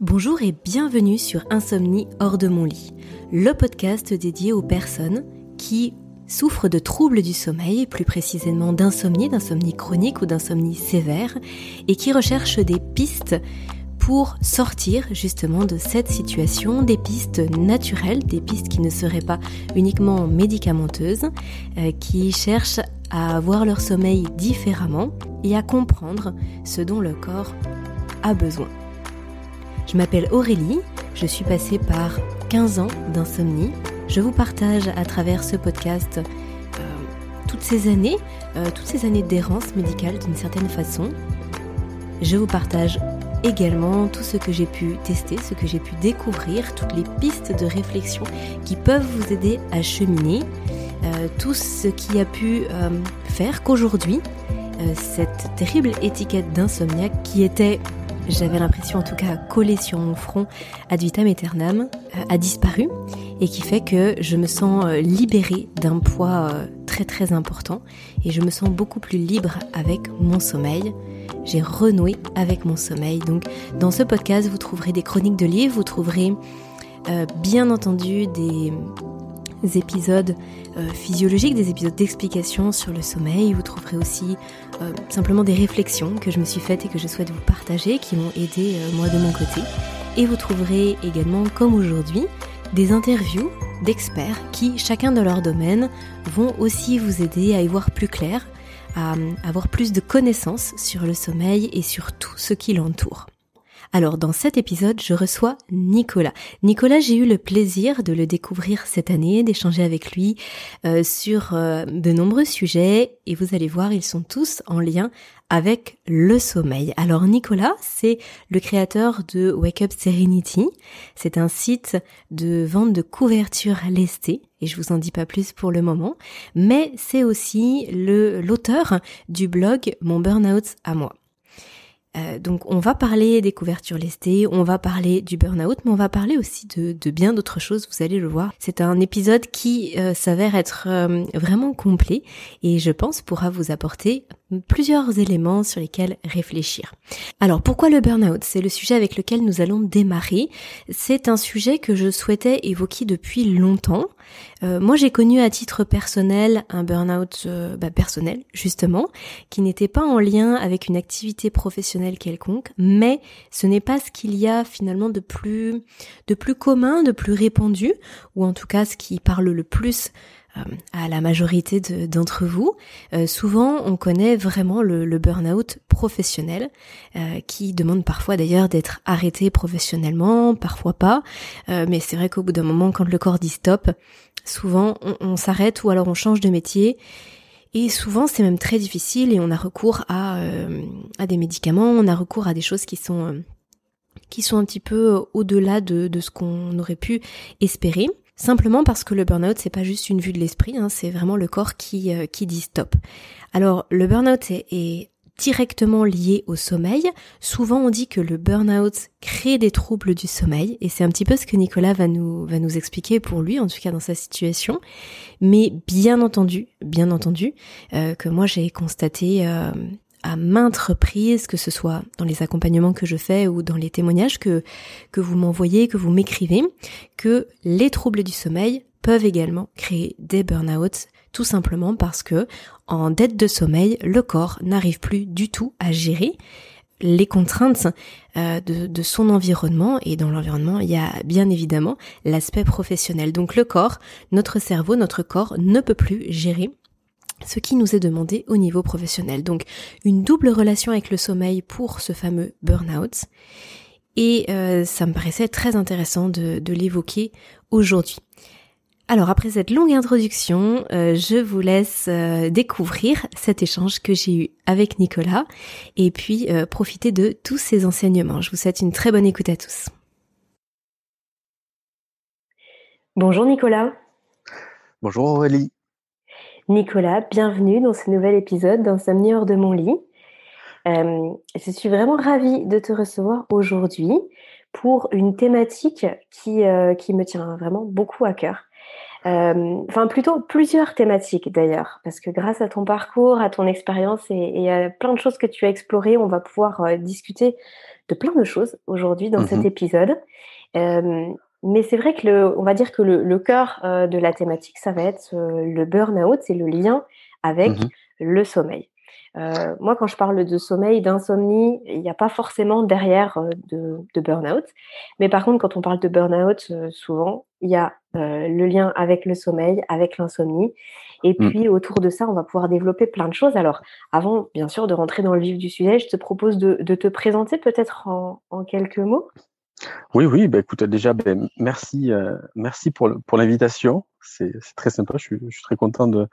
Bonjour et bienvenue sur Insomnie hors de mon lit, le podcast dédié aux personnes qui souffrent de troubles du sommeil, plus précisément d'insomnie, d'insomnie chronique ou d'insomnie sévère, et qui recherchent des pistes pour sortir justement de cette situation, des pistes naturelles, des pistes qui ne seraient pas uniquement médicamenteuses, euh, qui cherchent à voir leur sommeil différemment et à comprendre ce dont le corps a besoin. Je m'appelle Aurélie, je suis passée par 15 ans d'insomnie. Je vous partage à travers ce podcast euh, toutes ces années, euh, toutes ces années d'errance médicale d'une certaine façon. Je vous partage également tout ce que j'ai pu tester, ce que j'ai pu découvrir, toutes les pistes de réflexion qui peuvent vous aider à cheminer, euh, tout ce qui a pu faire qu'aujourd'hui, cette terrible étiquette d'insomniaque qui était j'avais l'impression en tout cas collée sur mon front ad vitam aeternam, euh, a disparu et qui fait que je me sens euh, libérée d'un poids euh, très très important et je me sens beaucoup plus libre avec mon sommeil. J'ai renoué avec mon sommeil. Donc dans ce podcast, vous trouverez des chroniques de livres, vous trouverez bien entendu des épisodes euh, physiologiques, des épisodes d'explication sur le sommeil. Vous trouverez aussi euh, simplement des réflexions que je me suis faites et que je souhaite vous partager, qui m'ont aidé euh, moi de mon côté. Et vous trouverez également, comme aujourd'hui, des interviews d'experts qui, chacun de leur domaine, vont aussi vous aider à y voir plus clair, à avoir plus de connaissances sur le sommeil et sur tout ce qui l'entoure. Alors dans cet épisode, je reçois Nicolas. Nicolas, j'ai eu le plaisir de le découvrir cette année, d'échanger avec lui euh, sur euh, de nombreux sujets et vous allez voir, ils sont tous en lien avec le sommeil. Alors Nicolas, c'est le créateur de Wake Up Serenity. C'est un site de vente de couvertures lestées et je vous en dis pas plus pour le moment, mais c'est aussi le l'auteur du blog Mon Burnout à moi. Euh, donc on va parler des couvertures lestées, on va parler du burn-out, mais on va parler aussi de, bien d'autres choses, vous allez le voir. C'est un épisode qui euh, s'avère être euh, vraiment complet et je pense pourra vous apporter plusieurs éléments sur lesquels réfléchir. Alors pourquoi le burn-out? C'est le sujet avec lequel nous allons démarrer. C'est un sujet que je souhaitais évoquer depuis longtemps. Moi, j'ai connu à titre personnel un burn-out bah, personnel, justement, qui n'était pas en lien avec une activité professionnelle quelconque, mais ce n'est pas ce qu'il y a finalement de plus, de plus commun, de plus répandu, ou en tout cas ce qui parle le plus euh, à la majorité d'entre vous. souvent, on connaît vraiment le, le burn-out professionnel, qui demande parfois d'ailleurs d'être arrêté professionnellement, parfois pas. mais c'est vrai qu'au bout d'un moment, quand le corps dit stop, Souvent, on, s'arrête ou alors on change de métier. Et souvent, c'est même très difficile et on a recours à, euh, à des médicaments, on a recours à des choses qui sont, euh, qui sont un petit peu euh, au-delà de, de ce qu'on aurait pu espérer. Simplement parce que le burn-out, c'est pas juste une vue de l'esprit, hein, c'est vraiment le corps qui, qui dit stop. Alors, le burn-out est directement lié au sommeil. Souvent on dit que le burn-out crée des troubles du sommeil et c'est un petit peu ce que Nicolas va nous expliquer pour lui en tout cas dans sa situation. Mais bien entendu, bien entendu euh, que moi j'ai constaté euh, à maintes reprises, que ce soit dans les accompagnements que je fais ou dans les témoignages que que vous m'envoyez, que vous m'écrivez, que les troubles du sommeil peuvent également créer des burn-outs tout simplement parce que en dette de sommeil, le corps n'arrive plus du tout à gérer les contraintes euh, de, son environnement et dans l'environnement il y a bien évidemment l'aspect professionnel. Donc le corps, notre cerveau, notre corps ne peut plus gérer ce qui nous est demandé au niveau professionnel. Donc une double relation avec le sommeil pour ce fameux burn-out. Et euh, ça me paraissait très intéressant de l'évoquer aujourd'hui. Alors après cette longue introduction, euh, je vous laisse euh, découvrir cet échange que j'ai eu avec Nicolas et puis euh, profiter de tous ces enseignements. Je vous souhaite une très bonne écoute à tous. Bonjour Nicolas. Bonjour Aurélie. Nicolas, bienvenue dans ce nouvel épisode d'Insomnie hors de mon lit. je suis vraiment ravie de te recevoir aujourd'hui pour une thématique qui, qui me tient vraiment beaucoup à cœur. Euh, enfin plutôt plusieurs thématiques d'ailleurs, parce que grâce à ton parcours, à ton expérience et, à plein de choses que tu as explorées, on va pouvoir euh, discuter de plein de choses aujourd'hui dans cet mmh épisode. mais c'est vrai que le, on va dire que le, cœur de la thématique, ça va être le burn-out, c'est le lien avec mmh le sommeil. Euh, moi, quand je parle de sommeil, d'insomnie, il n'y a pas forcément derrière euh, de, de burn-out. Mais par contre, quand on parle de burn-out, euh, souvent, il y a le lien avec le sommeil, avec l'insomnie. Et mmh. puis, autour de ça, on va pouvoir développer plein de choses. Alors, avant, bien sûr, de rentrer dans le vif du sujet, je te propose de, de te présenter peut-être en, en, quelques mots. Oui, oui, bah, écoute, déjà, ben, merci, merci pour, pour l'invitation. C'est très sympa. Je suis, je suis très content de,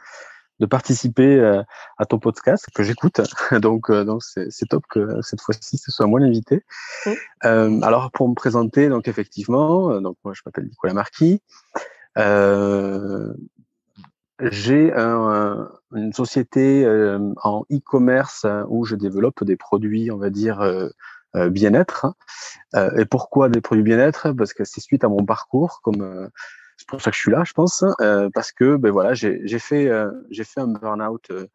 de participer euh, à ton podcast que j'écoute. Donc, euh, donc c'est top que cette fois-ci ce soit moi l'invité. Euh, alors pour me présenter, donc effectivement, donc moi je m'appelle Nicolas Marquis. j'ai un, une société en e-commerce où je développe des produits, on va dire, bien-être. et pourquoi des produits bien-être? Parce que c'est suite à mon parcours, comme c'est pour ça que je suis là, je pense, euh, parce que ben voilà, j'ai fait euh, j'ai fait un burn-out euh,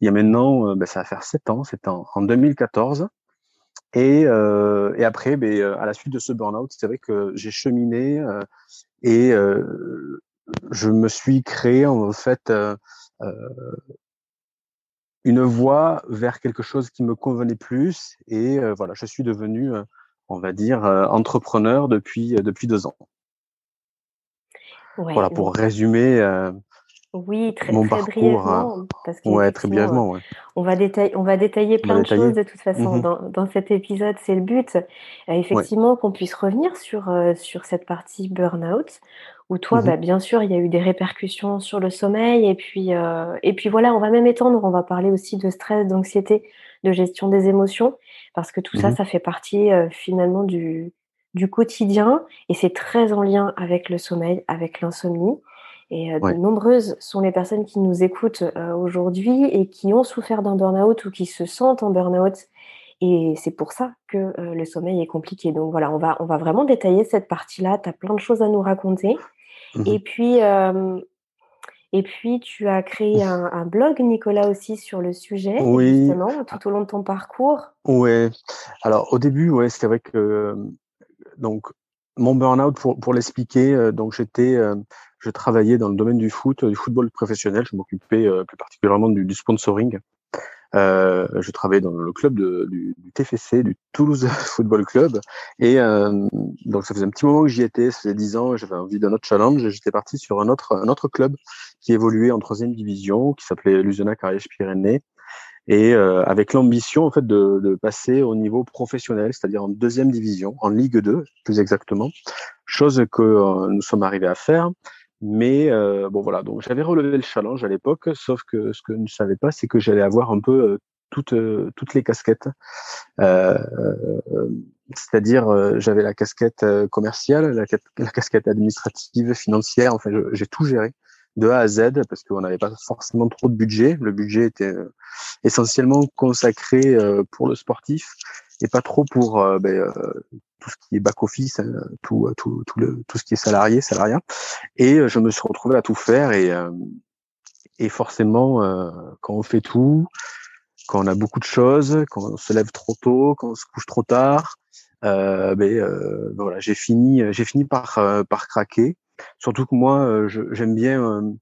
il y a maintenant, ben, ça va faire sept ans, c'était en, en, 2014. Et, et après, ben, à la suite de ce burn-out, c'est vrai que j'ai cheminé et je me suis créé en fait une voie vers quelque chose qui me convenait plus. Et voilà, je suis devenu, on va dire, entrepreneur depuis depuis deux ans voilà, pour résumer euh, oui, très, mon très parcours. Hein. Parce ouais, très brièvement. Ouais. On, va détailler, on va détailler plein de choses de toute façon mmh dans, dans, cet épisode. C'est le but, euh, effectivement, qu'on puisse revenir sur, euh, sur cette partie burn-out, où toi, mmh bah, bien sûr, il y a eu des répercussions sur le sommeil. Et puis, et puis voilà, on va même étendre, on va parler aussi de stress, d'anxiété, de gestion des émotions, parce que tout ça, mmh ça fait partie finalement du, du quotidien et c'est très en lien avec le sommeil, avec l'insomnie. Et euh, de nombreuses sont les personnes qui nous écoutent euh, aujourd'hui et qui ont souffert d'un burn-out ou qui se sentent en burn-out. Et c'est pour ça que euh, le sommeil est compliqué. Donc voilà, on va, on va vraiment détailler cette partie-là. Tu as plein de choses à nous raconter. Mmh et puis, et puis, tu as créé un, un, blog, Nicolas, aussi sur le sujet, oui. justement, tout au long de ton parcours. Oui. Alors, au début, ouais, c'est vrai que donc mon burn-out, pour, pour l'expliquer, euh, donc j'étais, euh, je travaillais dans le domaine du foot, du football professionnel. Je m'occupais euh, plus particulièrement du, du sponsoring. je travaillais dans le club de, du, du, TFC, du Toulouse Football Club, et donc ça faisait un petit moment que j'y étais, ça faisait dix ans, j'avais envie d'un autre challenge. J'étais parti sur un autre, un autre club qui évoluait en troisième division, qui s'appelait Lusenac Ariège Pyrénées, et euh, avec l'ambition en fait de, de, passer au niveau professionnel, c'est-à-dire en deuxième division, en Ligue 2 plus exactement, chose que euh, nous sommes arrivés à faire. Mais euh, bon voilà, donc j'avais relevé le challenge à l'époque, sauf que ce que je ne savais pas, c'est que j'allais avoir un peu toutes toutes les casquettes. c'est-à-dire j'avais la casquette commerciale, la, la, casquette administrative, financière, enfin j'ai tout géré de A à Z parce qu'on n'avait pas forcément trop de budget. Le budget était euh, essentiellement consacré euh, pour le sportif et pas trop pour euh, ben, tout ce qui est back office, hein, tout, tout, tout, le, tout ce qui est salarié, salariat. Et je me suis retrouvé à tout faire et, et forcément, quand on fait tout, quand on a beaucoup de choses, quand on se lève trop tôt, quand on se couche trop tard, euh, ben, voilà, j'ai fini, j'ai fini par par craquer. Surtout que moi, euh, j'aime bien euh,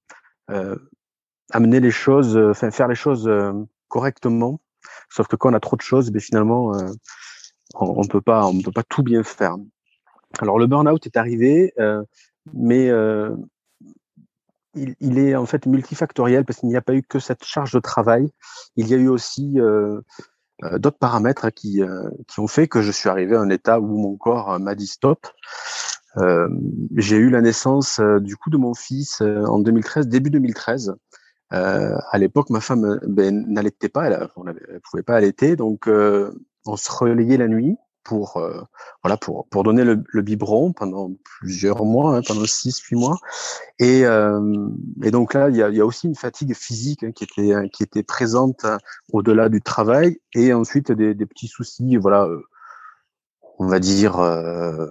euh, amener les choses, faire les choses correctement. Sauf que quand on a trop de choses, ben finalement, on, ne peut pas, on peut pas tout bien faire. Alors le burn-out est arrivé, mais il, est en fait multifactoriel parce qu'il n'y a pas eu que cette charge de travail. Il y a eu aussi d'autres paramètres qui, qui ont fait que je suis arrivé à un état où mon corps m'a dit stop. Euh, j'ai eu la naissance euh, du coup de mon fils euh, en 2013, début 2013. à l'époque, ma femme ben, n'allaitait pas, elle, ne pouvait pas allaiter, donc on se relayait la nuit pour voilà pour pour donner le, biberon pendant plusieurs mois, hein, pendant six huit mois. Et, et donc là, il y a, aussi une fatigue physique hein, qui était qui était présente au-delà du travail et ensuite des, des petits soucis voilà on va dire euh,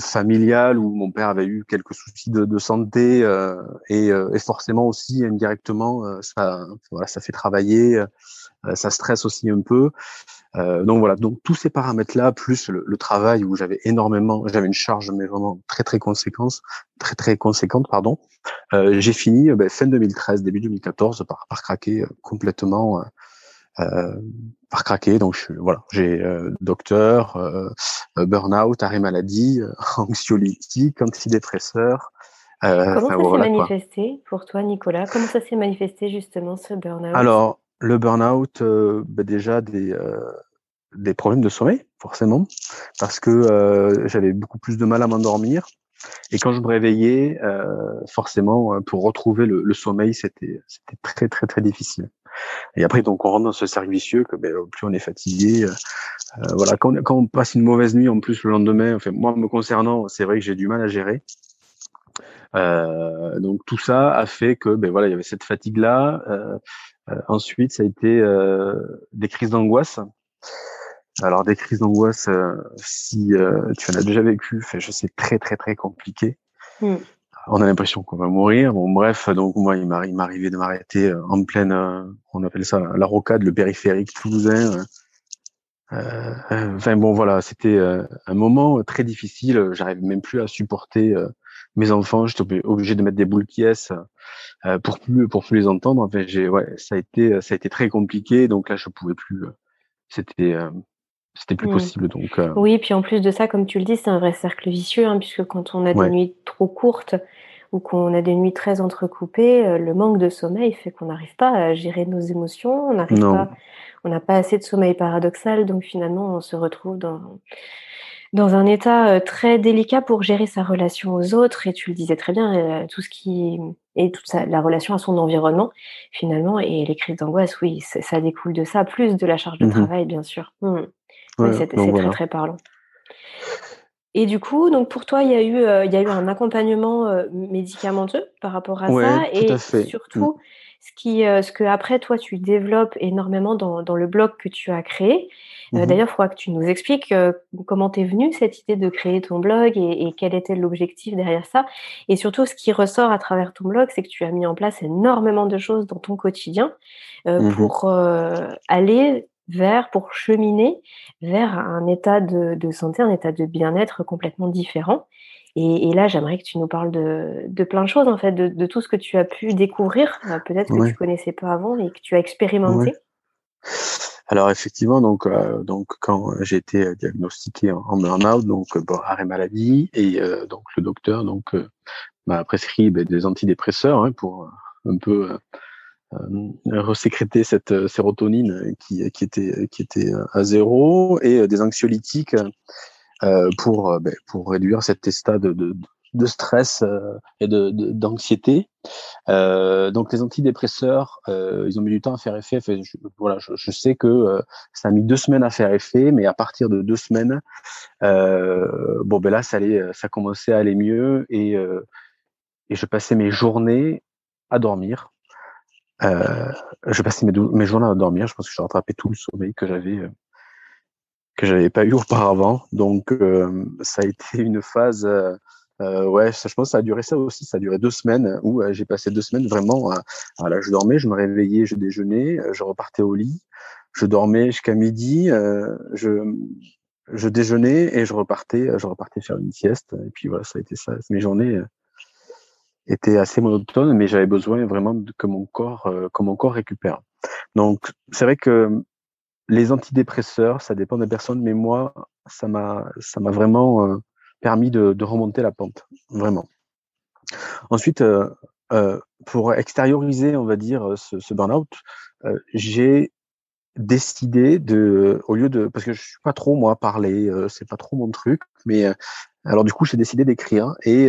familiale où mon père avait eu quelques soucis de, de santé euh, et, euh, et, forcément aussi indirectement ça voilà ça fait travailler ça stresse aussi un peu Euh, donc voilà, donc tous ces paramètres-là, plus le, travail où j'avais énormément, j'avais une charge mais vraiment très très conséquente, très très conséquente, pardon. Euh, j'ai fini ben, fin 2013, début 2014 par, par craquer complètement, par craquer. Donc je, voilà, j'ai docteur, burn-out, arrêt maladie, anxiolytique, antidépresseur. Comment ça s'est manifesté pour toi, Nicolas? Comment ça s'est manifesté justement ce burn-out? Alors, le burn-out, euh, bah, déjà des, euh, des problèmes de sommeil, forcément, parce que euh, j'avais beaucoup plus de mal à m'endormir. Et quand je me réveillais, forcément, pour retrouver le, sommeil, c'était c'était très très très difficile. Et après, donc, on rentre dans ce cercle vicieux que ben, plus on est fatigué, voilà, quand, quand, on passe une mauvaise nuit, en plus le lendemain, enfin, moi me concernant, c'est vrai que j'ai du mal à gérer. Euh, donc tout ça a fait que ben voilà il y avait cette fatigue là euh, euh, ensuite, ça a été euh, des crises d'angoisse. Alors des crises d'angoisse, euh, si tu en as déjà vécu, je sais très très très compliqué. Hmm. On a l'impression qu'on va mourir. Bon bref, donc moi il m'arrivait de m'arrêter en pleine, on appelle ça la rocade, le périphérique toulousain. enfin bon voilà, c'était un moment très difficile. J'arrive même plus à supporter mes enfants. J'étais obligé de mettre des boules qui euh, pour plus pour plus les entendre. Enfin, j'ai ouais, ça a été ça a été très compliqué. Donc là, je pouvais plus. Euh, c'était euh, c'était plus mmh. possible. Donc oui, puis en plus de ça, comme tu le dis, c'est un vrai cercle vicieux, hein, puisque quand on a des nuits trop courtes ou qu'on a des nuits très entrecoupées, le manque de sommeil fait qu'on n'arrive pas à gérer nos émotions, on n'arrive pas, on n'a pas assez de sommeil paradoxal, donc finalement on se retrouve dans dans un état très délicat pour gérer sa relation aux autres. Et tu le disais très bien, tout ce qui et toute la relation à son environnement finalement. Et les crises d'angoisse, oui, ça découle de ça, plus de la charge de mmh travail, bien sûr. Mmh. C'est très très parlant. Et du coup, donc pour toi, il y a eu, il y a eu un accompagnement médicamenteux par rapport à ça, et mmh. surtout ce qui, ce que après toi tu développes énormément dans, dans le blog que tu as créé, euh, mmh d'ailleurs, il faudra que tu nous expliques euh, comment t'es venue cette idée de créer ton blog et, quel était l'objectif derrière ça. Et surtout, ce qui ressort à travers ton blog, c'est que tu as mis en place énormément de choses dans ton quotidien euh, mmh pour aller vers, pour cheminer vers un état de, santé, un état de bien-être complètement différent. Et, là, j'aimerais que tu nous parles de, plein de choses, en fait, de, tout ce que tu as pu découvrir, peut-être que tu connaissais pas avant et que tu as expérimenté. Alors effectivement, donc euh, donc quand j'ai été euh, diagnostiqué en, burn-out, donc euh, bon, arrêt maladie, et donc le docteur donc m'a prescrit ben, des antidépresseurs hein, pour un peu resécréter cette sérotonine qui, qui était qui était à zéro et des anxiolytiques pour ben, pour réduire cet état de, de, de stress euh, et de d'anxiété. Euh, donc les antidépresseurs, euh, ils ont mis du temps à faire effet. je, voilà, je, sais que ça a mis deux semaines à faire effet, mais à partir de deux semaines, bon ben là ça allait, ça commençait à aller mieux et et je passais mes journées à dormir. Je passais mes, mes journées à dormir. Je pense que j'ai rattrapé tout le sommeil que j'avais que j'avais pas eu auparavant. Donc ça a été une phase euh, ouais, ça, je pense que ça a duré ça aussi. Ça a duré deux semaines où euh, j'ai passé deux semaines vraiment. À, voilà, je dormais, je me réveillais, je déjeunais, euh, je repartais au lit, je dormais jusqu'à midi, euh, je, je déjeunais et je repartais, je repartais faire une sieste. Et puis voilà, ça a été ça. Mes journées étaient assez monotones, mais j'avais besoin vraiment que mon corps, que mon corps récupère. Donc c'est vrai que les antidépresseurs, ça dépend des personnes, mais moi, ça m'a, ça m'a vraiment permis de, de, remonter la pente, vraiment. Ensuite, euh, euh, pour extérioriser, on va dire, ce, ce burn-out, euh, j'ai décidé de, au lieu de, parce que je suis pas trop moi parler, euh, c'est pas trop mon truc, mais euh, alors du coup j'ai décidé d'écrire et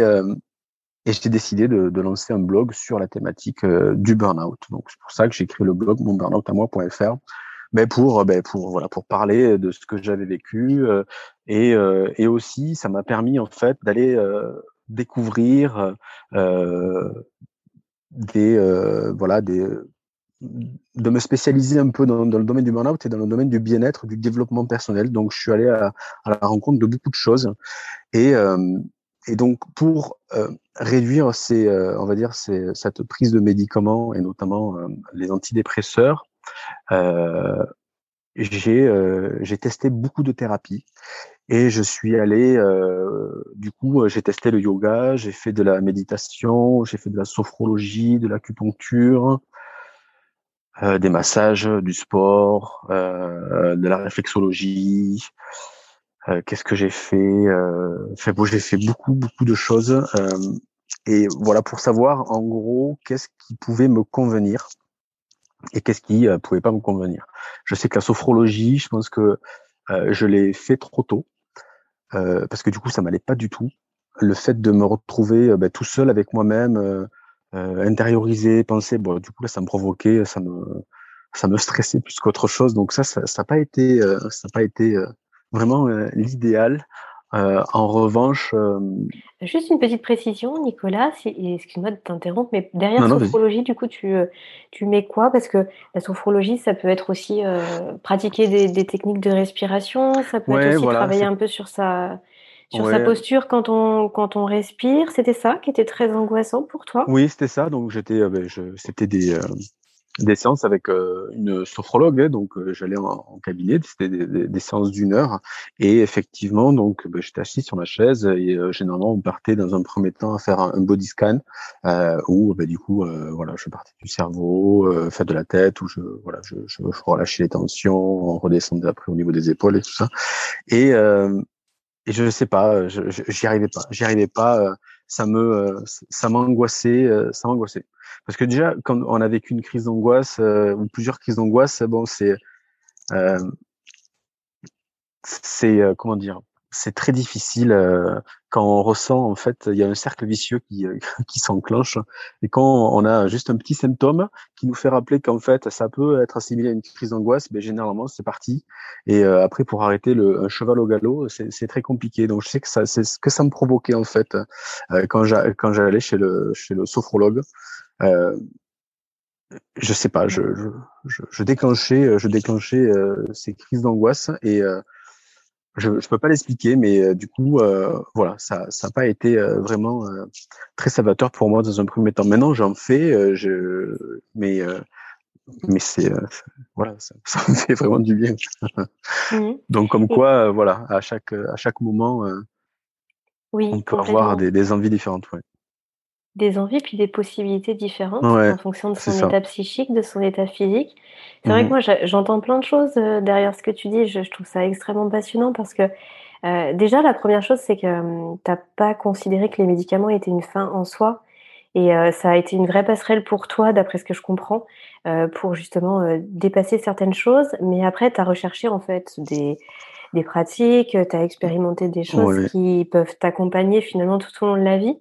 et j'ai décidé de, lancer un blog sur la thématique du burn-out. Donc c'est pour ça que j'ai créé le blog monburnoutamois.fr mais pour ben pour voilà pour parler de ce que j'avais vécu euh, et euh, et aussi ça m'a permis en fait d'aller euh, découvrir des voilà des de me spécialiser un peu dans, dans le domaine du burn-out et dans le domaine du bien-être, du développement personnel. Donc, je suis allé à, à la rencontre de beaucoup de choses. Et, et donc, pour réduire ces, on va dire, ces, cette prise de médicaments et notamment les antidépresseurs, euh, j'ai j'ai testé beaucoup de thérapies et je suis allé du coup j'ai testé le yoga, j'ai fait de la méditation, j'ai fait de la sophrologie, de l'acupuncture, des massages, du sport, de la réflexologie. Qu'est-ce que j'ai fait Fait bon, j'ai fait beaucoup beaucoup de choses et voilà pour savoir en gros qu'est-ce qui pouvait me convenir et qu'est-ce qui euh, pouvait pas me convenir. Je sais que la sophrologie, je pense que euh, je l'ai fait trop tôt euh, parce que du coup ça m'allait pas du tout. Le fait de me retrouver ben, tout seul avec moi-même, intériorisé, penser, bon du coup là ça me provoquait, ça me ça me stressait plus qu'autre chose. Donc ça ça n'a pas été ça n'a pas été vraiment l'idéal. Euh, en revanche. Euh, Juste une petite précision, Nicolas, excuse-moi de t'interrompre, mais derrière sophrologie, du coup, tu, euh, tu mets quoi? Parce que la sophrologie, ça peut être aussi pratiquer des, techniques de respiration, ça peut être aussi travailler un peu sur sa, sur sa posture quand on, quand on respire. C'était ça qui était très angoissant pour toi? Oui, c'était ça. Donc, j'étais, ben, c'était des, des séances avec euh, une sophrologue, hein, donc euh, j'allais en, cabinet, c'était des, séances d'une heure, et effectivement, donc bah, j'étais assis sur ma chaise et euh, généralement on partait dans un premier temps à faire un, body scan où bah, du coup voilà, je partais du cerveau, fait de la tête, où je voilà, je, je, relâchais les tensions, on redescendait après au niveau des épaules et tout ça, et et je sais pas, j'y arrivais pas, j'y arrivais pas, ça me ça m'angoissait, ça m'angoissait. Parce que déjà, quand on a vécu une crise d'angoisse euh, ou plusieurs crises d'angoisse, bon, c'est euh, c'est euh, comment dire, c'est très difficile quand on ressent en fait, il y a un cercle vicieux qui qui s'enclenche et quand on a juste un petit symptôme qui nous fait rappeler qu'en fait ça peut être assimilé à une crise d'angoisse, ben généralement c'est parti et après pour arrêter le un cheval au galop, c'est très compliqué. Donc je sais que ça c'est ce que ça me provoquait en fait quand j'allais chez le chez le sophrologue. Euh, je sais pas, je, je, je déclenchais, je déclenchais euh, ces crises d'angoisse et euh, je, je peux pas l'expliquer, mais du coup, voilà, ça, ça n'a pas été vraiment très salvateur pour moi dans un premier temps. Maintenant, j'en fais, je, mais mais c'est voilà, ça, ça, me fait vraiment du bien. Mmh. Donc comme quoi, voilà, à chaque à chaque moment, oui, on peut avoir des, des envies différentes. Ouais. Des envies, puis des possibilités différentes en fonction de son état psychique, de son état physique. C'est vrai que mmh moi, j'entends plein de choses euh, derrière ce que tu dis. Je, trouve ça extrêmement passionnant parce que euh, déjà, la première chose, c'est que tu n'as pas considéré que les médicaments étaient une fin en soi. Et euh, ça a été une vraie passerelle pour toi, d'après ce que je comprends, pour justement dépasser certaines choses. Mais après, tu as recherché en fait des, des pratiques, tu as expérimenté des choses qui peuvent t'accompagner finalement tout au long de la vie.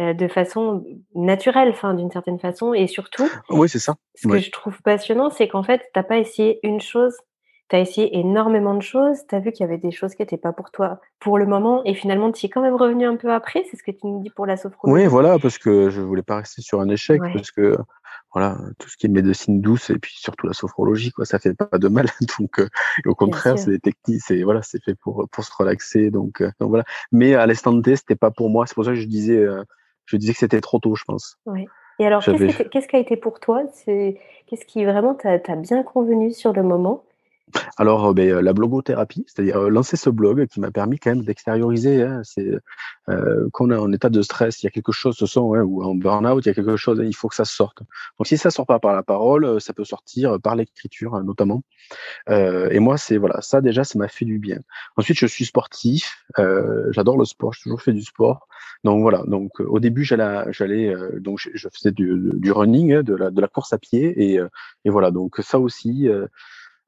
Euh, de façon naturelle, enfin d'une certaine façon, et surtout. Oui, c'est ça. Ce que je trouve passionnant, c'est qu'en fait, t'as pas essayé une chose, tu as essayé énormément de choses, tu as vu qu'il y avait des choses qui n'étaient pas pour toi pour le moment, et finalement, tu es quand même revenu un peu après, c'est ce que tu nous dis pour la sophrologie. Oui, voilà, parce que je voulais pas rester sur un échec, parce que voilà, tout ce qui est médecine douce et puis surtout la sophrologie, quoi, ça fait pas de mal. Donc, euh, au contraire, c'est des techniques, c'est voilà, c'est fait pour pour se relaxer. Donc, euh, donc voilà. Mais à l'instant T, c'était pas pour moi. C'est pour ça que je disais, je disais que c'était trop tôt, je pense. Oui. Et alors, qu'est-ce qui a été pour toi? Qu'est-ce qui vraiment t'a bien convenu sur le moment? Alors, euh, ben, euh, la blogothérapie, c'est-à-dire euh, lancer ce blog qui m'a permis quand même d'extérioriser. Hein, c'est euh, quand on est en état de stress, il y a quelque chose, ce sont, hein, ou en burn-out, il y a quelque chose, il faut que ça sorte. Donc, si ça sort pas par la parole, ça peut sortir par l'écriture, hein, notamment. Euh, et moi, c'est voilà, ça déjà, ça m'a fait du bien. Ensuite, je suis sportif, j'adore le sport, j'ai toujours fait du sport. Donc voilà. Donc au début, j'allais, j'allais, donc je, faisais du, du running, de la, de la course à pied, et, et voilà. Donc ça aussi.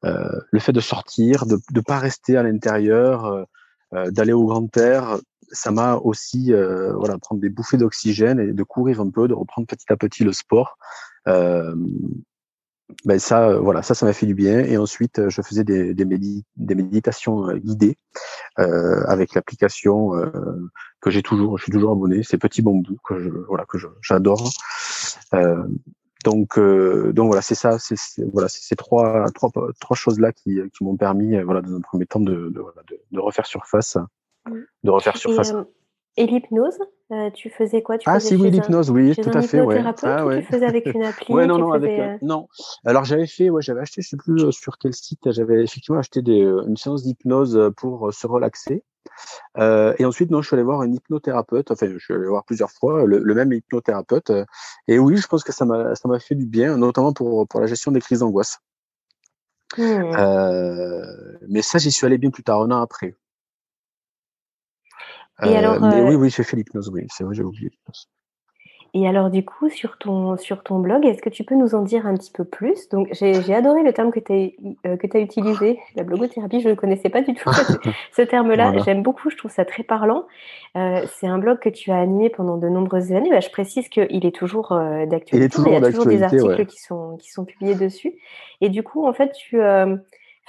Euh, le fait de sortir, de ne pas rester à l'intérieur, euh, euh, d'aller au grand air, ça m'a aussi voilà prendre des bouffées d'oxygène et de courir un peu, de reprendre petit à petit le sport. ben ça, voilà, ça, ça m'a fait du bien. Et ensuite, je faisais des, méditations guidées euh, avec l'application que j'ai toujours, je suis toujours abonné. C'est Petit Bambou que je, voilà, que j'adore. Donc, euh, donc voilà, c'est ça, c'est voilà, c'est ces trois, trois, trois choses là qui, qui m'ont permis, euh, voilà, dans un premier temps, de, de, de, refaire surface, de refaire surface. Euh, Et l'hypnose, euh, tu faisais quoi? Tu Ah faisais si oui l'hypnose oui tout à fait ouais. ah tu faisais avec une appli ouais non non avec faisais, euh, euh, non. Alors j'avais fait ouais j'avais acheté je sais plus euh, sur quel site j'avais effectivement acheté des, euh, une séance d'hypnose pour se relaxer. Euh, et ensuite non je suis allé voir un hypnothérapeute. Enfin je suis allé voir plusieurs fois le, le même hypnothérapeute et oui je pense que ça m'a ça m'a fait du bien notamment pour pour la gestion des crises d'angoisse. Euh, mais ça j'y suis allé bien plus tard un an après Et Euh, alors, mais euh, oui, oui, j'ai fait l'hypnose, oui, c'est vrai, j'ai oublié l'hypnose. Et alors du coup, sur ton, sur ton blog, est-ce que tu peux nous en dire un petit peu plus? Donc j'ai j'ai adoré le terme que tu as, euh, as utilisé, la blogothérapie, je ne connaissais pas du tout ce, terme-là, Voilà. j'aime beaucoup, je trouve ça très parlant. Euh, c'est un blog que tu as animé pendant de nombreuses années, bah, je précise qu'il est toujours euh, Il est d'actualité, il y toujours a toujours des d'actualité, articles ouais. qui sont, qui sont publiés dessus. Et du coup, en fait, tu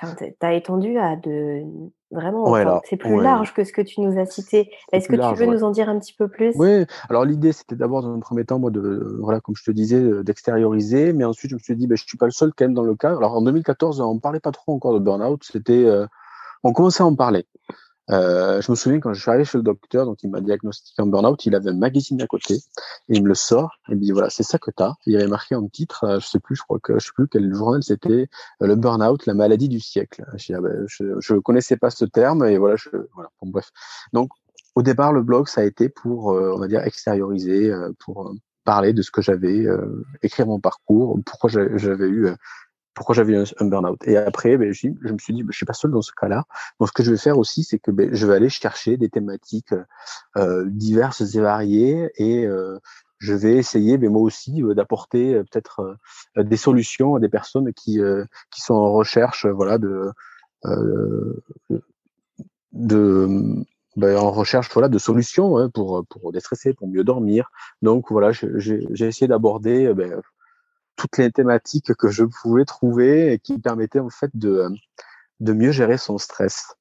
euh, as étendu à de... Vraiment, Ouais, enfin, c'est plus ouais, large que ce que tu nous as cité. Est-ce que tu veux ouais. nous en dire un petit peu plus? Oui, alors l'idée c'était d'abord dans un premier temps, moi, de, voilà, comme je te disais, d'extérioriser, mais ensuite je me suis dit, ben, je suis pas le seul quand même dans le cas. Alors en 2014, on parlait pas trop encore de burn-out, c'était, euh, on commençait à en parler. Euh, je me souviens quand je suis arrivé chez le docteur, donc il m'a diagnostiqué un burn-out, il avait un magazine à côté, et il me le sort, et il me dit voilà, c'est ça que t'as. Il avait marqué en titre, euh, je sais plus, je crois que je sais plus quel journal c'était, euh, le burn-out, la maladie du siècle. Je, ah ben, je, connaissais pas ce terme, et voilà, je, voilà, bon, bref. Donc au départ, le blog ça a été pour, on va dire, extérioriser, pour parler de ce que j'avais, écrire mon parcours, pourquoi j'a- j'avais eu pourquoi j'avais un, burn-out. Et après, ben, je, me suis dit, ben, je suis pas seul dans ce cas-là. Donc, ce que je vais faire aussi, c'est que ben, je vais aller chercher des thématiques euh, diverses et variées et euh, je vais essayer, ben, moi aussi, euh, d'apporter euh, peut-être euh, des solutions à des personnes qui qui sont en recherche, voilà, de de ben, en recherche voilà de solutions hein, pour pour déstresser, pour mieux dormir. Donc voilà, j'ai essayé d'aborder ben, toutes les thématiques que je pouvais trouver et qui permettaient en fait de, de mieux gérer son stress.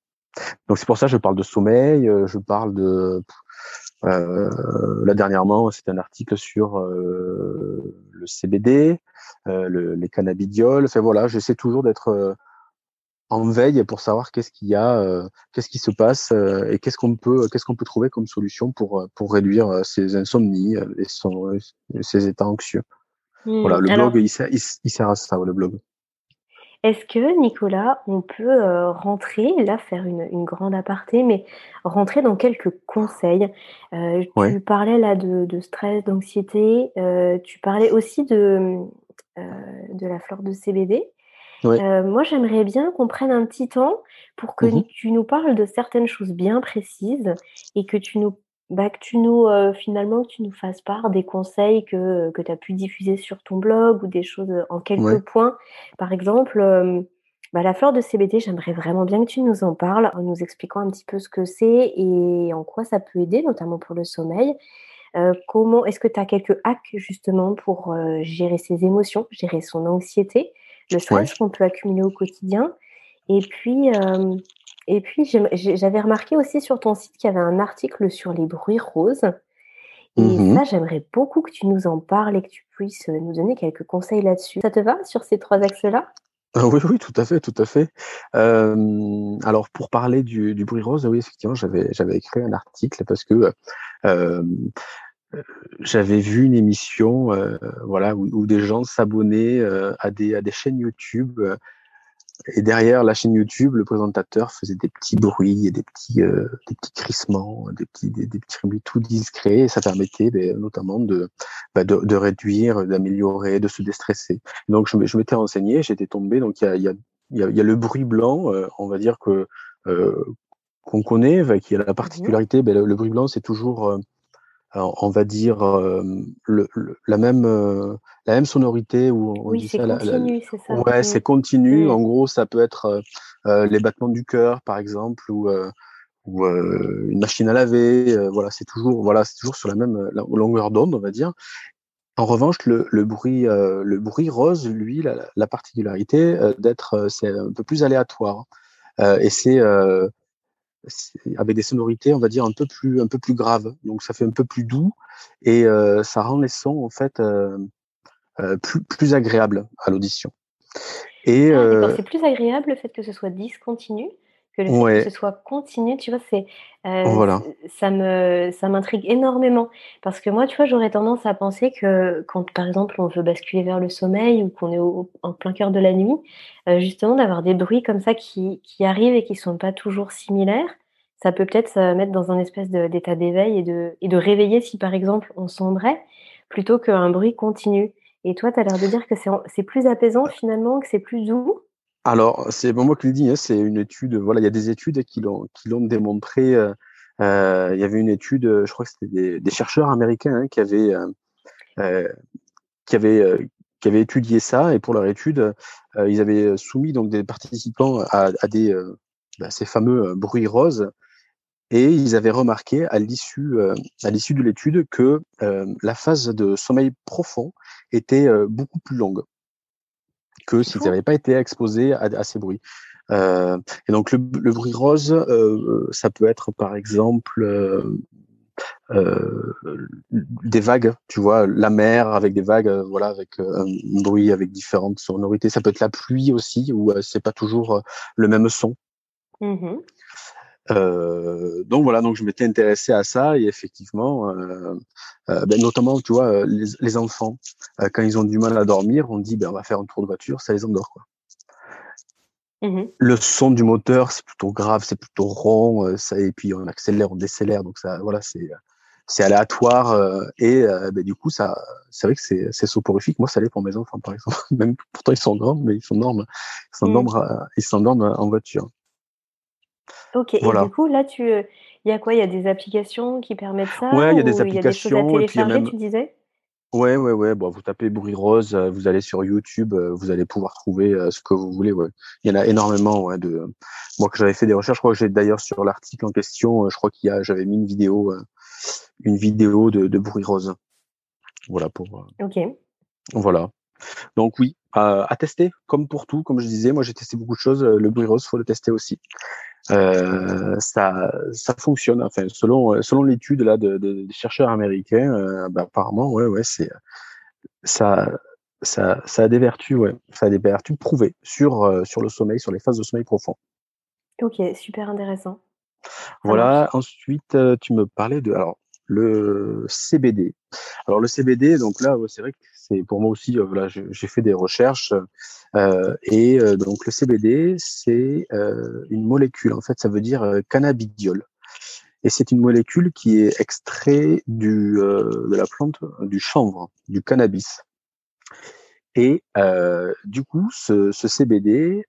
Donc c'est pour ça que je parle de sommeil, euh, je parle de euh, là dernièrement c'était un article sur euh, le CBD, euh, le, les cannabidiols. Enfin voilà, j'essaie toujours d'être euh, en veille pour savoir qu'est-ce qu'il y a, euh, qu'est-ce qui se passe euh, et qu'est-ce qu'on peut qu'est-ce qu'on peut trouver comme solution pour euh, pour réduire euh, ces insomnies euh, et son, états anxieux. Hmm. Voilà, le Alors, blog il sert, il, il sert à ça, le blog. Est-ce que, Nicolas, on peut euh, rentrer, là, faire une, une grande aparté, mais rentrer dans quelques conseils? Euh, Ouais. Tu parlais là de, de stress, d'anxiété, euh, tu parlais aussi de, de la fleur de CBD. Ouais. Euh, moi, j'aimerais bien qu'on prenne un petit temps pour que Mhm. tu nous parles de certaines choses bien précises et que tu nous, bah, que tu nous euh, finalement, que tu nous fasses part des conseils que, que tu as pu diffuser sur ton blog ou des choses en quelques Ouais. points. Par exemple, euh, bah, la fleur de CBD, j'aimerais vraiment bien que tu nous en parles en nous expliquant un petit peu ce que c'est et en quoi ça peut aider, notamment pour le sommeil. Euh, comment est-ce que tu as quelques hacks justement pour euh, gérer ses émotions, gérer son anxiété, le Ouais. stress qu'on peut accumuler au quotidien? Et puis, euh, et puis j'avais remarqué aussi sur ton site qu'il y avait un article sur les bruits roses. Et Mhm. ça, j'aimerais beaucoup que tu nous en parles et que tu puisses euh, nous donner quelques conseils là-dessus. Ça te va sur ces trois axes-là? Ah oui, oui, tout à fait, tout à fait. Euh, alors pour parler du, du bruit rose, oui, effectivement, j'avais j'avais écrit un article parce que euh, j'avais vu une émission, euh, voilà, où, où des gens s'abonnaient à des à des chaînes YouTube et derrière la chaîne YouTube, le présentateur faisait des petits bruits et des petits euh, des petits crissements, des petits des, des petits bruits tout discrets. Et ça permettait ben, notamment de, bah, de de réduire, d'améliorer, de se déstresser. Donc je, m'étais renseigné, j'étais tombé. Donc il y a il y a il y a, y a le bruit blanc, euh, on va dire que euh, qu'on connaît, qui a la particularité, ben, le, le bruit blanc c'est toujours euh, on va dire le, le- la même la même sonorité ou on Oui, c'est continu, c'est ça. ouais Mm. c'est continu. En gros ça peut être les battements du cœur par exemple ou ou euh, une machine à laver euh, voilà c'est toujours voilà c'est toujours sur la même la longueur d'onde on va dire. En revanche le, le bruit euh, le bruit rose lui la, la particularité d'être c'est un peu plus aléatoire. Et c'est- avec des sonorités, on va dire un peu plus un peu plus graves. Donc ça fait un peu plus doux et euh, ça rend les sons en fait euh, euh, plus plus agréables à l'audition. Et Ah, c'est plus agréable le fait que ce soit discontinu que le fait que ce soit continu, tu vois, c'est, Voilà. ça me ça m'intrigue énormément parce que moi, tu vois, j'aurais tendance à penser que quand, par exemple, on veut basculer vers le sommeil ou qu'on est au en plein cœur de la nuit, heu, justement d'avoir des bruits comme ça qui qui arrivent et qui sont pas toujours similaires, ça peut peut-être, se mettre dans un espèce d'état d'éveil et de et de réveiller si, par exemple, on sombrait, plutôt qu'un bruit continu et toi, tu as l'air de dire que c'est plus apaisant finalement, que c'est plus doux? Alors, c'est pas moi qui le dis, hein, c'est une étude, voilà, il y a des études qui l'ont qui l'ont démontré, heu heu, il y avait une étude, je crois que c'était des chercheurs américains, hein, qui avaient, heu, qui avaient, qui avaient étudié ça et pour leur étude, ils avaient soumis donc des participants à à des, bah, ces fameux, bruits roses et ils avaient remarqué à l'issue, à l'issue de l'étude que, la phase de sommeil profond était, beaucoup plus longue que s'ils n'avaient pas été exposés à ces bruits. Heu et donc le bruit rose, heu, ça peut être par exemple, des vagues, tu vois? La mer avec des vagues, voilà, avec, un bruit avec différentes sonorités. Ça peut être la pluie aussi où, c'est pas toujours, le même son. Mmh donc voilà, donc je m'étais intéressé à ça et effectivement, heu heu, beh, notamment, tu vois, les les enfants, quand ils ont du mal à dormir, on dit: «Ben, on va faire un tour de voiture», ça les endort, quoi. Mmh mh. Le son du moteur, c'est plutôt grave, c'est plutôt rond, ça et puis on accélère, on décélère, donc ça voilà, c'est, c'est aléatoire, heu et heu, beh, du coup, ça c'est vrai que c'est c'est soporifique. Moi, ça l'est pour mes enfants, par exemple, même pourtant ils sont grands, mais ils s'endorment ils Mmh. s'endorment, ils s'endorment, en voiture. OK et du coup, là, tu, heu, il y a quoi? Il y a des applications qui permettent ça Ouais, il y a des il y a des choses à applications télécharger, même tu disais? ouais, ouais, ouais, bon, vous tapez bruit rose, heu, vous allez sur YouTube, heu, vous allez pouvoir trouver, ce que vous voulez, ouais. Il y en a énormément, ouais, de moi, que j'avais fait des recherches, je crois que j'ai d'ailleurs sur l'article en question, je crois qu'il y a j'avais mis une vidéo, une vidéo de de bruit rose. Voilà pour, OK. voilà. Donc oui, à à tester, comme pour tout, comme je disais, moi j'ai testé beaucoup de choses, le bruit rose, faut le tester aussi. Heu, ça ça fonctionne, enfin selon, heu, selon l'étude là de chercheurs américains, heu, bah, apparemment, ouais, ouais, c'est, ça ça ça a des vertus, ouais, ça a des vertus prouvées sur, sur le sommeil, sur les phases de sommeil profond. OK, super intéressant. Voilà, ensuite, tu me parlais de alors le CBD. Alors le CBD, donc là, c'est vrai que c'est pour moi aussi, heu, voilà, j'ai fait des recherches, heu et heu, donc le CBD, c'est, une molécule, en fait, ça veut dire, cannabidiol. Et c'est une molécule qui est extrait du, heu, de la plante, du chanvre, du cannabis. Et du coup, ce CBD,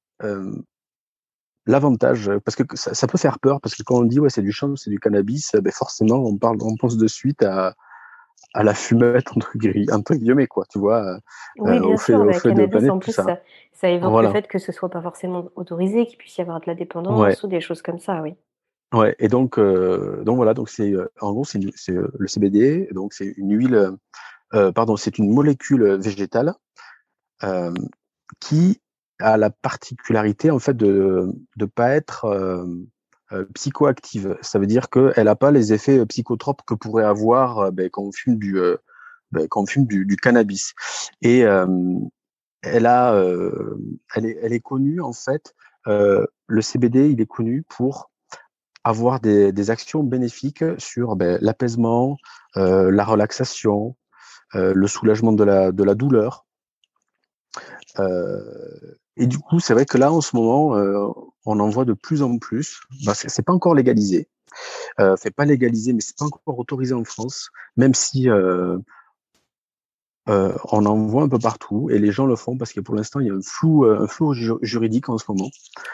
l'avantage, parce que ça peut faire peur parce que quand on dit: «Ouais, c'est du chanvre, c'est du cannabis», beh, forcément, on parle on pense de suite à à la «fumette» entre gri entre guillemets, quoi, tu vois? Heu Oui, au bien fait sûr, au bah, fait de en plus, ça. ça ça évoque le fait que ce soit pas forcément autorisé, qu'il puisse y avoir de la Ouais, dépendance ou des choses comme ça, oui. ouais et donc heu, donc voilà, donc c'est, en gros, c'est le CBD, donc c'est une huile, pardon, c'est une molécule, végétale, qui a la particularité, en fait, de de pas être, psychoactive. Ça veut dire qu'elle a pas les effets, heu, psychotropes que pourrait avoir, heu, beh, quand on fume du, beh, quand on fume du cannabis et elle a, elle est connue, en fait, le CBD, il est connu pour avoir des actions bénéfiques sur, beh, l'apaisement, la relaxation, le soulagement de la de la douleur. Et du coup, c'est vrai que là, en ce moment, heu, on en voit de plus en plus. Bah, c'est c'est pas encore légalisé, heu, enfin pas légalisé, mais c'est pas encore autorisé en France, même si, heu heu, on en voit un peu partout et les gens le font parce que pour l'instant, il y a un flou, heu, un flou ju juridique en ce moment.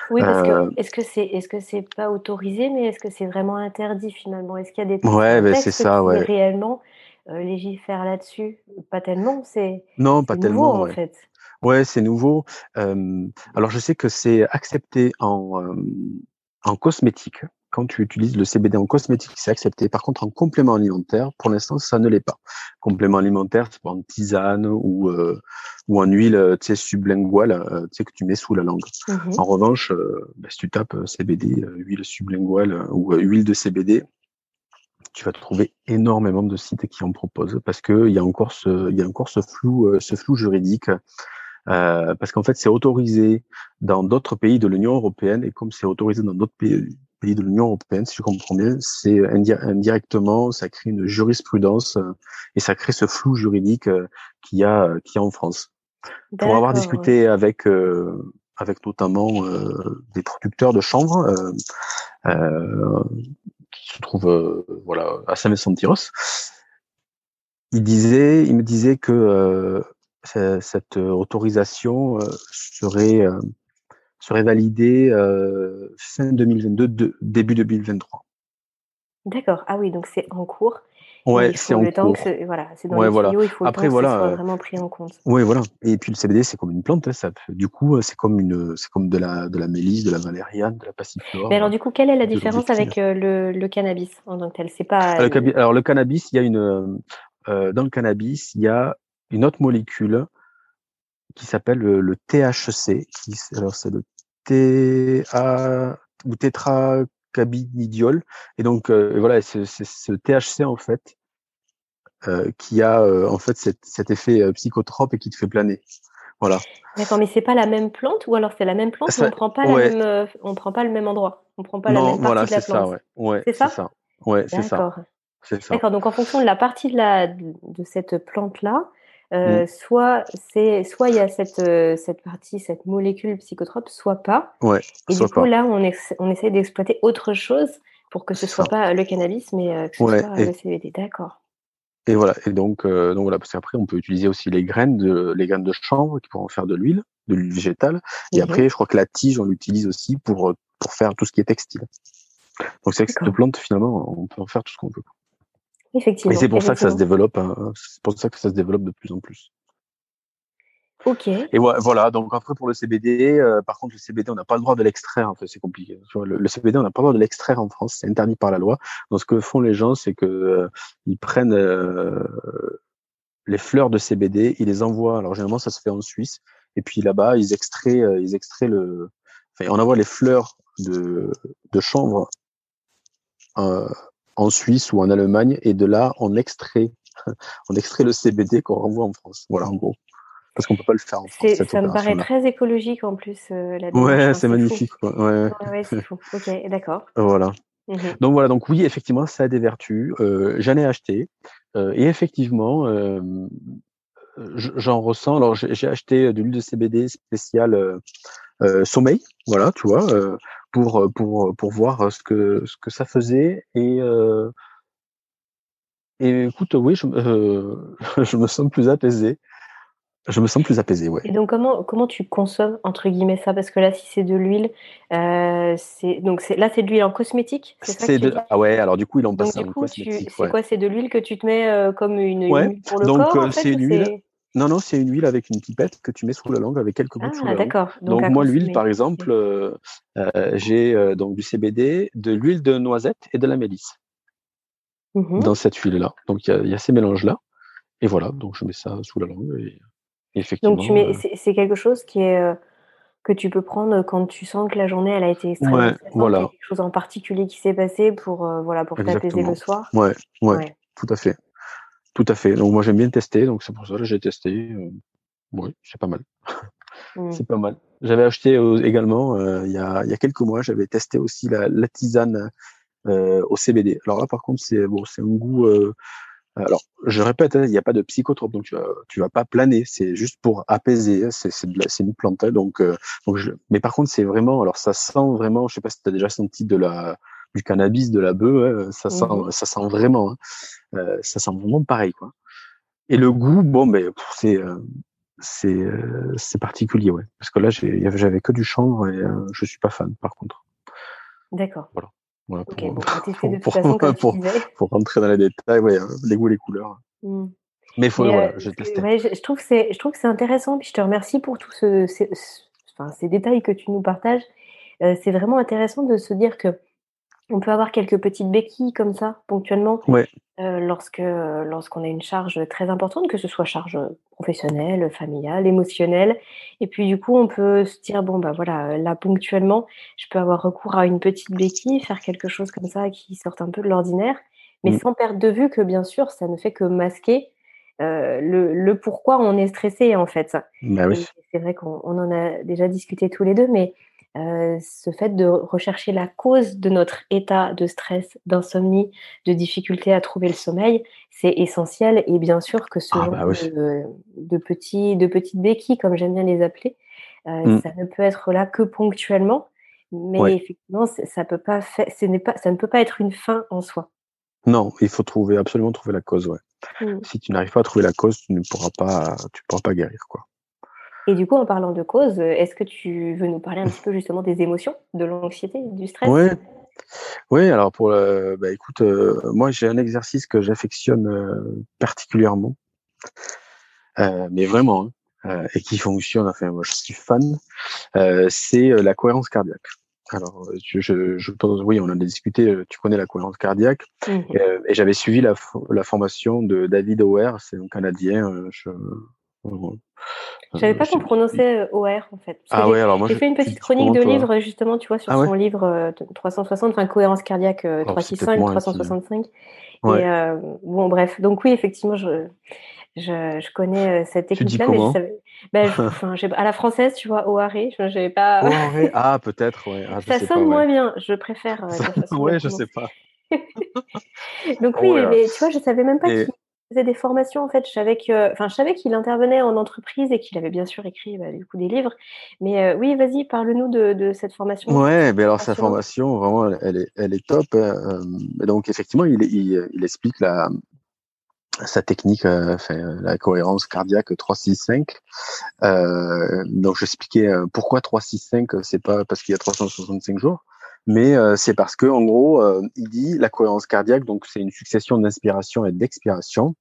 Oui, parce que est-ce que c'est est-ce que c'est pas autorisé, mais est-ce que c'est vraiment interdit finalement? Est-ce qu'il y a des ouais, beh, c'est ça, qui ouais. réellement, légifère là-dessus? Pas tellement, c'est Non, pas c'est nouveau tellement, en ouais. fait. Ouais, c'est nouveau. Hem, alors je sais que c'est accepté en, hem, en cosmétique. Quand tu utilises le CBD en cosmétique, c'est accepté. Par contre, en complément alimentaire, pour l'instant, ça ne l'est pas. Complément alimentaire, c'est en tisane ou, heu, ou en huile, tu sais, sublinguale, tu sais, que tu mets sous la langue. Mmh En revanche, bah, si tu tapes, CBD, huile sublinguale, ou, huile de CBD, tu vas trouver énormément de sites qui en proposent parce qu'il y a encore ce il y a encore ce flou, ce flou juridique Euh, parce qu'en fait, c'est autorisé dans d'autres pays de l'Union européenne, et comme c'est autorisé dans d'autres pays, pays de l'Union européenne, si je comprends bien, c'est indirectement, ça crée une jurisprudence euh, et ça crée ce flou juridique euh, qu'il y a, qu'il y a en France. Pour avoir discuté avec avec notamment des producteurs de chanvre qui se trouvent voilà à Saint-Vincent-de-Tyros, il disait, il me disait que cette autorisation serait serait validée fin 2022, début 2023. D'accord. Ah oui, donc c'est en cours. Ouais, c'est en cours. voilà, c'est dans les voilà. il faut Après, voilà, que soit vraiment pris en compte. Oui, voilà. Et puis le CBD, c'est comme une plante. Hein, ça, du coup, c'est comme une, c'est comme de la, de la mélisse, de la valériane, de la passiflore. Mais alors, du coup, quelle est la différence avec le, le, cannabis en tant que tel? C'est pas. Alors, le cannabis, il y a une, euh, dans le cannabis, il y a une autre molécule qui s'appelle le, THC. Qui, alors c'est le TA ou tétracabinidiol. Et donc euh, voilà, c'est ce THC en fait euh, qui a euh, en fait cet, cet effet euh, psychotrope et qui te fait planer. Voilà. D'accord, mais c'est pas la même plante ou alors c'est la même plante, mais on prend pas la même, euh, on prend pas le même endroit, on prend pas la même partie de la plante. Ça, ouais. ouais c'est ça? ça. Ouais, c'est ça. D'accord. Donc en fonction de la partie de la de cette plante là, euh, mm. soit c'est soit il y a cette euh, cette partie cette molécule psychotrope, soit pas. Ouais. Et du coup là on on essaie d'exploiter autre chose pour que ce soit pas le cannabis mais euh, que ce soit le CBD. D'accord. Et voilà. Et donc donc voilà parce qu'après on peut utiliser aussi les graines de les graines de chanvre qui pourront faire de l'huile, de l'huile végétale. Et mhm. après je crois que la tige on l'utilise aussi pour pour faire tout ce qui est textile. Donc c'est que cette plante finalement on peut en faire tout ce qu'on veut. Effectivement. Et c'est pour ça que ça se développe. Hein, c'est pour ça que ça se développe de plus en plus. Ok. Et voilà. Donc après pour le CBD, euh, par contre le CBD on n'a pas le droit de l'extraire. En fait, c'est compliqué. Le, CBD on n'a pas le droit de l'extraire en France. C'est interdit par la loi. Donc ce que font les gens, c'est que euh, ils prennent euh, les fleurs de CBD, ils les envoient. Alors généralement ça se fait en Suisse. Et puis là-bas ils extraient, ils extraient le. Enfin, on envoie les fleurs de, de chanvre en Suisse ou en Allemagne, et de là, on extrait, on extrait le CBD qu'on renvoie en France. Voilà, en gros. Parce qu'on peut pas le faire en France. Ça me paraît très écologique en plus. Euh, la ouais, c'est magnifique. Ouais, ouais c'est fou. Ok, d'accord. Voilà. Mhm. Donc voilà, donc oui, effectivement, ça a des vertus. Euh, J'en ai acheté. Euh, et effectivement, euh, j'en ressens. Alors, j'ai acheté de l'huile de CBD spéciale sommeil. Voilà, tu vois pour pour pour voir ce que ce que ça faisait et euh, et écoute oui je, euh, je me sens plus apaisé. Je me sens plus apaisé ouais. Et donc comment comment tu consommes entre guillemets ça? Parce que là si c'est de l'huile euh, c'est donc c'est là c'est de l'huile en cosmétique c'est de ah ouais alors du coup il en passe en cosmétique c'est quoi? C'est de l'huile que tu te mets euh, comme une, une pour le donc, corps en c'est une huile non, non, c'est une huile avec une pipette que tu mets sous la langue avec quelques gouttes sous ah, la langue. Donc, moi, l'huile, par exemple, euh, euh, j'ai euh, donc du CBD, de l'huile de noisette et de la mélisse mmh dans cette huile-là. Donc il y a, ces mélanges-là. Et voilà, donc je mets ça sous la langue. Et, effectivement. Donc tu mets, c'est quelque chose qui est que tu peux prendre quand tu sens que la journée elle a été extrêmement ouais, voilà. quelque chose en particulier qui s'est passé pour voilà pour t'apaiser le soir. Ouais, ouais, tout à fait. Tout à fait. Donc moi j'aime bien tester, donc c'est pour ça que j'ai testé. Euh, oui, c'est pas mal. Mmh. c'est pas mal. J'avais acheté également euh, il, y a, il y a quelques mois, j'avais testé aussi la, la tisane euh, au CBD. Alors là par contre c'est bon, c'est un goût. alors je répète, hein, il n'y a pas de psychotrope, donc tu vas tu vas pas planer. C'est juste pour apaiser. Hein, c'est une plante, hein, donc donc je, mais par contre c'est vraiment. Alors ça sent vraiment. Je sais pas si tu as déjà senti de la du cannabis, de la bœuf, ça sent mmh ça sent vraiment. Hein. Euh, ça sent vraiment pareil, quoi. Et le goût, bon, ben, c'est euh, c'est euh, c'est particulier, ouais. Parce que là, j'avais que du chanvre et je suis pas fan, par contre. D'accord. Voilà. Voilà, pour, bon, de toute façon, pour, pour, rentrer dans les détails, ouais, hein, les goûts, les couleurs. Mmh. Mais faut, voilà, je Ouais, je, trouve que c'est, je trouve que c'est intéressant. Puis je te remercie pour tous ce, ces, enfin, ces détails que tu nous partages. Euh, c'est vraiment intéressant de se dire que on peut avoir quelques petites béquilles comme ça, ponctuellement, euh, lorsque lorsqu'on a une charge très importante, que ce soit charge professionnelle, familiale, émotionnelle. Et puis du coup, on peut se dire bon bah voilà, là ponctuellement, je peux avoir recours à une petite béquille, faire quelque chose comme ça qui sorte un peu de l'ordinaire, mais mmh. sans perdre de vue que bien sûr, ça ne fait que masquer le, le, pourquoi on est stressé en fait. Bah oui. C'est vrai qu'on en a déjà discuté tous les deux, mais euh, ce fait de rechercher la cause de notre état de stress, d'insomnie, de difficulté à trouver le sommeil, c'est essentiel. Et bien sûr que ce ah, genre bah de, petits, de petites béquilles, comme j'aime bien les appeler, euh, mmh. ça ne peut être là que ponctuellement. Mais effectivement, ça, peut pas ce n'est pas, ça ne peut pas être une fin en soi. Non, il faut trouver absolument trouver la cause. Ouais. Mmh. Si tu n'arrives pas à trouver la cause, tu ne pourras pas, tu pourras pas guérir quoi. Et du coup, en parlant de cause, est-ce que tu veux nous parler un petit peu justement des émotions, de l'anxiété, du stress? Oui. Oui, alors pour le, bah écoute, euh, moi j'ai un exercice que j'affectionne euh, particulièrement, euh, mais vraiment, hein, et qui fonctionne. Enfin, moi je suis fan. c'est la cohérence cardiaque. Alors, je, je, pense, oui, on en a discuté. Tu connais la cohérence cardiaque, mmh et, j'avais suivi la, la, formation de David Ower, c'est un Canadien. Je, je savais pas qu'on prononçait OR en fait. ah ouais, alors moi j'ai fait une petite chronique de livre justement, tu vois, sur ah son livre 360, euh, enfin cohérence cardiaque 365, 365. Et euh, bon, bref, donc oui, effectivement, je, je, je connais euh, cette technique-là, mais je savais. Ben, enfin, à la française, tu vois, OARE, je n'avais pas. ah, peut-être, ouais. Ah, ça sonne moins bien, je préfère. ouais, je sais pas. donc oui, mais tu vois, je savais même pas qui faisait des formations en fait. Je savais que, enfin, je savais qu'il intervenait en entreprise et qu'il avait bien sûr écrit bah, du coup des livres. Mais euh, oui, vas-y, parle-nous de, cette formation. Ouais, mais alors sa formation, vraiment, elle est, elle est top. Hein, euh, donc effectivement, il, il, explique la sa technique, euh, la cohérence cardiaque 365. Euh, donc j'expliquais pourquoi 365, c'est pas parce qu'il y a 365 jours, mais euh, c'est parce que en gros, euh, il dit la cohérence cardiaque, donc c'est une succession d'inspiration et d'expiration.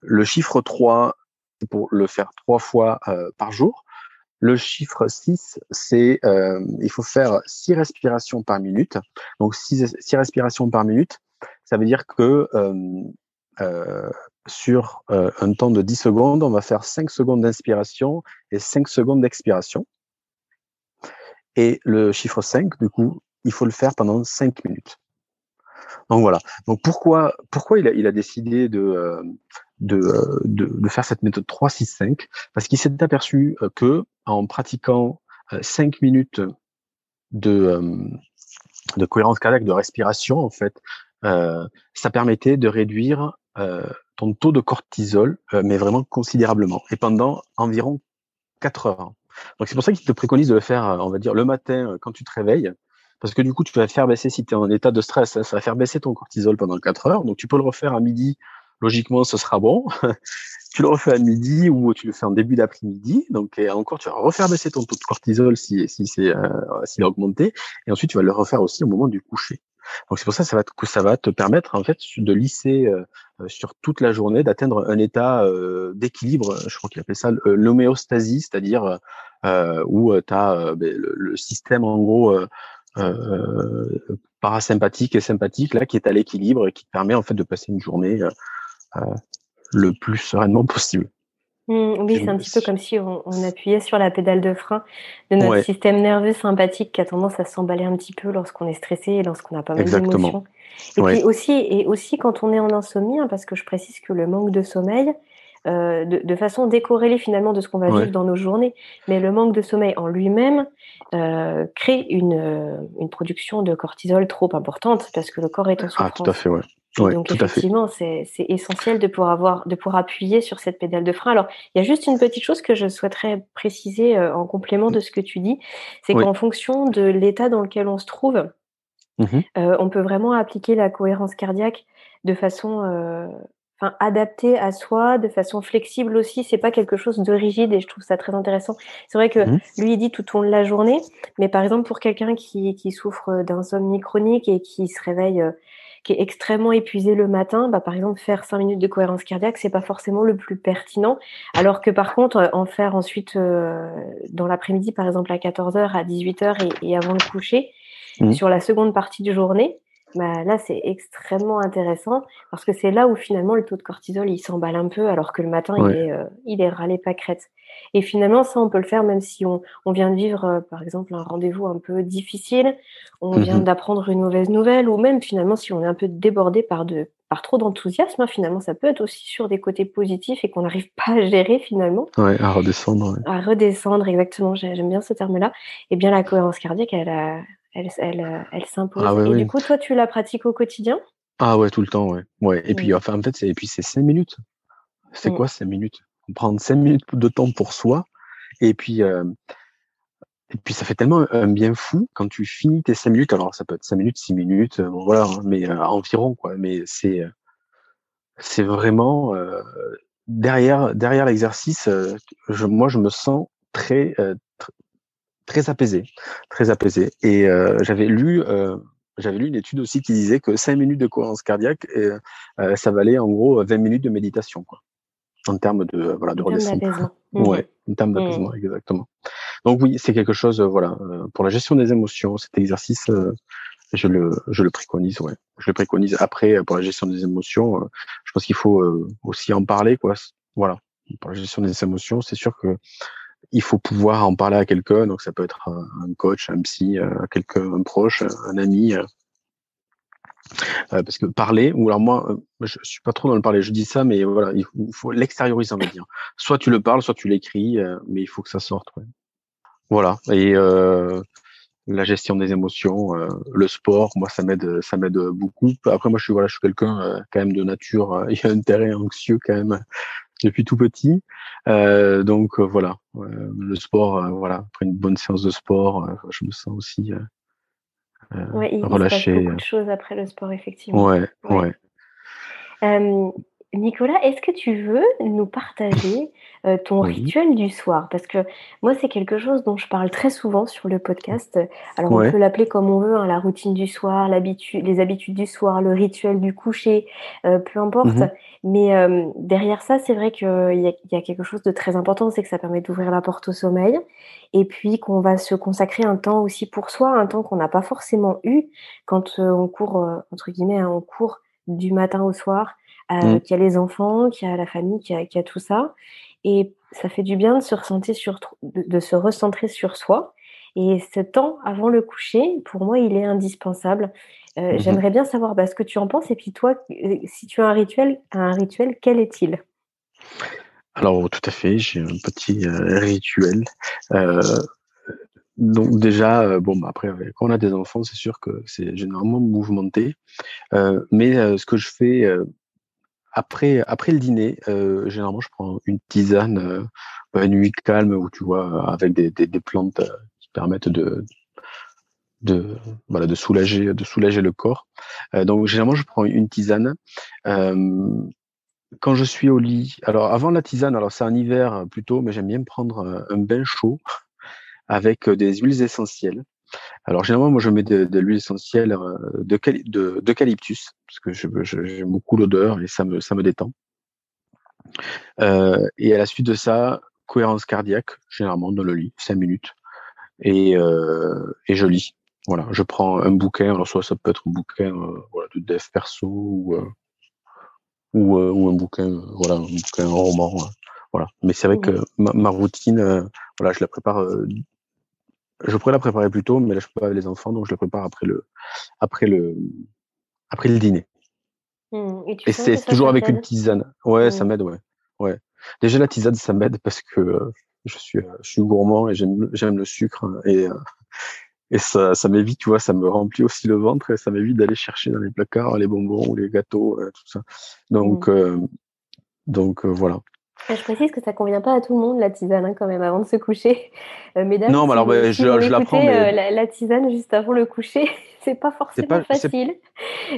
Le chiffre 3, c'est pour le faire trois fois euh, par jour. Le chiffre 6, c'est il faut faire six respirations par minute. Donc six, respirations par minute, ça veut dire que sur un temps de 10 secondes, on va faire 5 secondes d'inspiration et 5 secondes d'expiration. Et le chiffre 5, du coup, il faut le faire pendant cinq minutes. Donc voilà. Pourquoi il a, décidé de, euh, de, faire cette méthode 3-6-5 Parce qu'il s'est aperçu euh, que en pratiquant 5 euh, minutes de, de cohérence cardiaque, de respiration, en fait, ça permettait de réduire ton taux de cortisol, mais vraiment considérablement, et pendant environ 4 heures. Donc c'est pour ça qu'il te préconise de le faire, on va dire, le matin quand tu te réveilles, parce que du coup, tu vas faire baisser, si tu es en état de stress, ça va faire baisser ton cortisol pendant 4 heures. Donc, tu peux le refaire à midi. Logiquement, ce sera bon. tu le refais à midi ou tu le fais en début d'après-midi. Donc, encore, tu vas refaire baisser ton taux de cortisol si, si c'est euh, s'il a augmenté. Et ensuite, tu vas le refaire aussi au moment du coucher. Donc, c'est pour ça que ça va te, permettre, en fait, de lisser euh, euh, sur toute la journée, d'atteindre un état d'équilibre. Je crois qu'il appelle ça l'homéostasie, c'est-à-dire où tu as ben, le, le, système, en gros, euh, parasympathique et sympathique là qui est à l'équilibre et qui permet en fait de passer une journée euh, euh, le plus sereinement possible. Mmh, oui, c'est un petit peu comme si on, appuyait sur la pédale de frein de notre système nerveux sympathique qui a tendance à s'emballer un petit peu lorsqu'on est stressé et lorsqu'on n'a pas mal d'émotions. Et puis aussi, et aussi quand on est en insomnie, hein, parce que je précise que le manque de sommeil, euh, de, façon décorrélée finalement de ce qu'on va vivre dans nos journées. Mais le manque de sommeil en lui-même euh, crée une, euh, une, production de cortisol trop importante parce que le corps est en souffrance. Ah, tout à fait, ouais. donc effectivement, c'est essentiel de pouvoir avoir, de pouvoir appuyer sur cette pédale de frein. Alors, il y a juste une petite chose que je souhaiterais préciser en complément de ce que tu dis, c'est qu'en fonction de l'état dans lequel on se trouve, mmh on peut vraiment appliquer la cohérence cardiaque de façon enfin adapté à soi de façon flexible aussi c'est pas quelque chose de rigide et je trouve ça très intéressant c'est vrai que mmh. lui il dit tout au long de la journée mais par exemple pour quelqu'un qui, qui souffre d'insomnie chronique et qui se réveille euh, qui est extrêmement épuisé le matin bah par exemple faire cinq minutes de cohérence cardiaque c'est pas forcément le plus pertinent alors que par contre en faire ensuite euh, dans l'après-midi par exemple à 14h à 18h et, et avant le coucher mmh. sur la seconde partie de journée bah, là, c'est extrêmement intéressant parce que c'est là où finalement le taux de cortisol il s'emballe un peu alors que le matin il est euh, il est râlé pâquerette. Et finalement, ça on peut le faire même si on, on vient de vivre euh, par exemple un rendez-vous un peu difficile, on vient mmh d'apprendre une mauvaise nouvelle ou même finalement si on est un peu débordé par de par trop d'enthousiasme, hein, finalement, ça peut être aussi sur des côtés positifs et qu'on n'arrive pas à gérer finalement. Ouais, à redescendre. À redescendre, exactement. J'aime bien ce terme-là. Et eh bien, la cohérence cardiaque, elle, elle, elle, elle s'impose. Ah et du coup, toi, tu la pratiques au quotidien? Ah ouais, tout le temps, ouais. ouais. Et puis, enfin, en fait, et puis c'est cinq minutes. C'est mmh. quoi cinq minutes? Prendre cinq minutes de temps pour soi. Et puis, euh, et puis ça fait tellement un bien fou quand tu finis tes cinq minutes. Alors ça peut être cinq minutes, six minutes, bon, voilà, hein, mais euh, environ quoi. Mais c'est c'est vraiment euh, derrière derrière l'exercice. je, moi, je me sens très très apaisé, très apaisé. Et j'avais lu j'avais lu une étude aussi qui disait que cinq minutes de cohérence cardiaque, ça valait en gros 20 minutes de méditation. Quoi en termes de voilà de redescente. Ouais, en termes mmh. d'apaisement, exactement. Donc oui, c'est quelque chose, euh, voilà, euh, pour la gestion des émotions, cet exercice, euh, je le je le préconise, ouais. Je le préconise. Après, pour la gestion des émotions, je pense qu'il faut aussi en parler, quoi. Voilà, pour la gestion des émotions, c'est sûr que il faut pouvoir en parler à quelqu'un. Donc ça peut être un coach, un psy, quelqu'un, un proche, un ami. Euh, parce que parler, ou alors moi, euh, je suis pas trop dans le parler, je dis ça, mais voilà, il faut, l'extérioriser, on va dire. Soit tu le parles, soit tu l'écris, euh, mais il faut que ça sorte. Ouais. Voilà. Et la gestion des émotions, le sport, moi ça m'aide, ça m'aide beaucoup. Après moi je suis voilà, je suis quelqu'un quand même de nature, il y a un terrain anxieux quand même depuis tout petit. donc voilà, le sport, voilà, après une bonne séance de sport, je me sens aussi euh, ouais, il relâcher. Se passe beaucoup de choses après le sport, effectivement. Ouais, ouais. Euh, Nicolas, est-ce que tu veux nous partager euh, ton rituel du soir? Parce que moi, c'est quelque chose dont je parle très souvent sur le podcast. Alors, on peut l'appeler comme on veut, hein, la routine du soir, les habitudes du soir, le rituel du coucher, euh, peu importe. Mmh Mais euh, derrière ça, c'est vrai qu'il y, y, a quelque chose de très important, c'est que ça permet d'ouvrir la porte au sommeil. Et puis qu'on va se consacrer un temps aussi pour soi, un temps qu'on n'a pas forcément eu quand on court, entre guillemets, hein, on court du matin au soir mmh. qui a les enfants, qui a la famille, qui a, qui a, tout ça. Et ça fait du bien de se, ressentir sur, de, se recentrer sur soi. Et ce temps avant le coucher, pour moi, il est indispensable. Euh, mmh j'aimerais bien savoir bah, ce que tu en penses. Et puis toi, euh, si tu as un rituel, un rituel, quel est-il? Alors tout à fait, j'ai un petit rituel. donc déjà, bon, bah, après, quand on a des enfants, c'est sûr que c'est généralement mouvementé. mais ce que je fais après, le dîner, euh, généralement, je prends une tisane, euh, une nuit calme, où tu vois, avec des, plantes euh, qui permettent de, soulager, le corps. Donc, généralement, je prends une tisane. Quand je suis au lit, alors avant la tisane, alors c'est en hiver plutôt, mais j'aime bien prendre un bain chaud avec des huiles essentielles. Alors généralement, moi je mets de, l'huile essentielle euh, de d'eucalyptus parce que j'aime beaucoup l'odeur et ça me ça me détend. Euh, et à la suite de ça, cohérence cardiaque, généralement dans le lit, 5 minutes, et, euh, et je lis. Voilà, je prends un bouquin, alors soit ça peut être un bouquin voilà, de dev perso ou, ou, ou, un bouquin, voilà, un bouquin, un roman. voilà. Mais c'est vrai que ma, ma routine, voilà, je la prépare je pourrais la préparer plus tôt, mais là je peux pas avec les enfants, donc je la prépare après le, après le, après le dîner. Mmh, et, c'est toujours avec une tisane. Ouais, ça mmh. m'aide, ouais. ouais. Déjà la tisane, ça m'aide parce que euh, je suis, euh, je suis gourmand et j'aime, j'aime le sucre hein, et euh, et ça, ça m'évite, tu vois, ça me remplit aussi le ventre et ça m'évite d'aller chercher dans les placards les bonbons ou les gâteaux, tout ça. Donc, mmh. donc voilà. Je précise que ça convient pas à tout le monde la tisane hein, quand même avant de se coucher. Euh, mesdames, non, mais alors bah, je, je la prends. Mais... Euh, la, tisane juste avant le coucher, c'est pas forcément facile.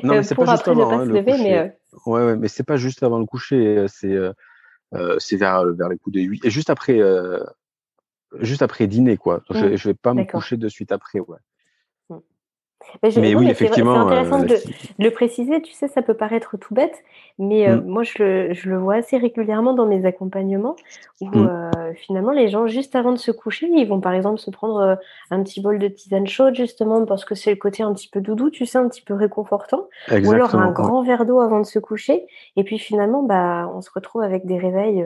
Non, mais euh, c'est pas juste avant hein, le coucher. Mais, ouais, ouais, mais c'est pas juste avant le coucher, c'est c'est vers vers les coups de 8 et juste après juste après dîner quoi. Je, mmh. je vais pas me coucher de suite après, ouais. Mais, oui, effectivement. C'est intéressant euh, de, le préciser. Tu sais, ça peut paraître tout bête, mais euh, mmh. moi, je le, je le, vois assez régulièrement dans mes accompagnements où mmh. euh, finalement, les gens, juste avant de se coucher, ils vont par exemple se prendre un petit bol de tisane chaude, justement, parce que c'est le côté un petit peu doudou, tu sais, un petit peu réconfortant. ou alors un grand verre d'eau avant de se coucher. Et puis finalement, bah, on se retrouve avec des réveils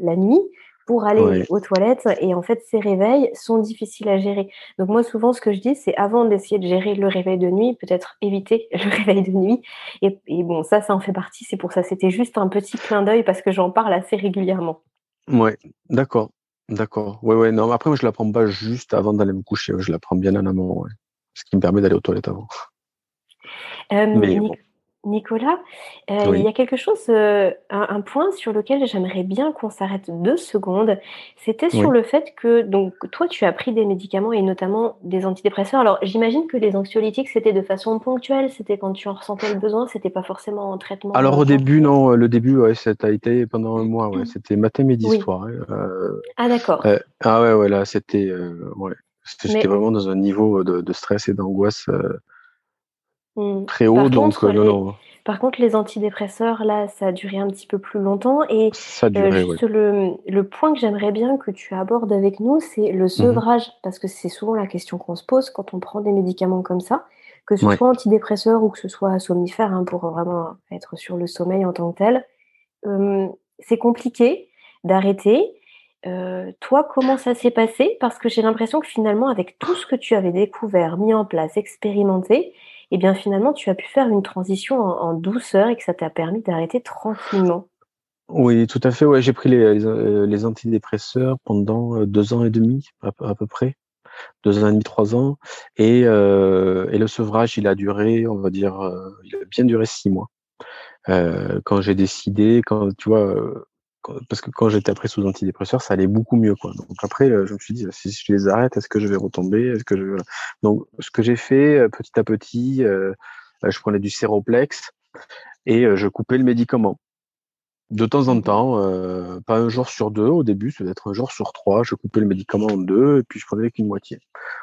la nuit pour aller aux toilettes. Et en fait, ces réveils sont difficiles à gérer. Donc moi, souvent, ce que je dis, c'est avant d'essayer de gérer le réveil de nuit, peut-être éviter le réveil de nuit. Et, bon, ça, ça en fait partie. C'est pour ça. C'était juste un petit clin d'œil parce que j'en parle assez régulièrement. Ouais, d'accord. D'accord. Ouais, ouais. Non, après, moi, je la prends pas juste avant d'aller me coucher. Je la prends bien en amont, Ce qui me permet d'aller aux toilettes avant. Euh, Mais Nicolas, euh, il y a quelque chose, euh, un, point sur lequel j'aimerais bien qu'on s'arrête deux secondes. C'était sur le fait que, donc, toi, tu as pris des médicaments et notamment des antidépresseurs. Alors, j'imagine que les anxiolytiques, c'était de façon ponctuelle, c'était quand tu en ressentais le besoin, c'était pas forcément en traitement. Alors, au début, non, le début, ouais, ça a été pendant un mois, ouais, c'était matin, midi, soir. Hein, ah, d'accord. ah, ouais, ouais, là, c'était, ouais, vraiment dans un niveau de, stress et d'angoisse. Mmh. Très haut, donc euh, non, Par contre, les antidépresseurs, là, ça a duré un petit peu plus longtemps. Et ça euh, juste le, le, point que j'aimerais bien que tu abordes avec nous, c'est le mmh sevrage, parce que c'est souvent la question qu'on se pose quand on prend des médicaments comme ça, que ce soit antidépresseurs ou que ce soit somnifère, hein, pour vraiment être sur le sommeil en tant que tel. c'est compliqué d'arrêter. Euh, toi, comment ça s'est passé? Parce que j'ai l'impression que finalement, avec tout ce que tu avais découvert, mis en place, expérimenté, et eh bien finalement, tu as pu faire une transition en, douceur et que ça t'a permis d'arrêter tranquillement. Oui, tout à fait. Ouais, j'ai pris les, les, antidépresseurs pendant euh, deux ans et demi à, peu près, deux ans et demi, trois ans, et, euh, le sevrage, il a duré, on va dire, euh, il a bien duré six mois. Euh, quand j'ai décidé, quand tu vois, parce que quand j'étais après sous antidépresseurs, ça allait beaucoup mieux, quoi. Donc après, euh, je me suis dit, si je les arrête, est-ce que je vais retomber? Est-ce que je Donc, ce que j'ai fait euh, petit à petit, euh, je prenais du séroplex et je coupais le médicament. De temps en temps, pas un jour sur deux au début, ça être un jour sur trois, je coupais le médicament en deux et puis je prenais qu'une moitié.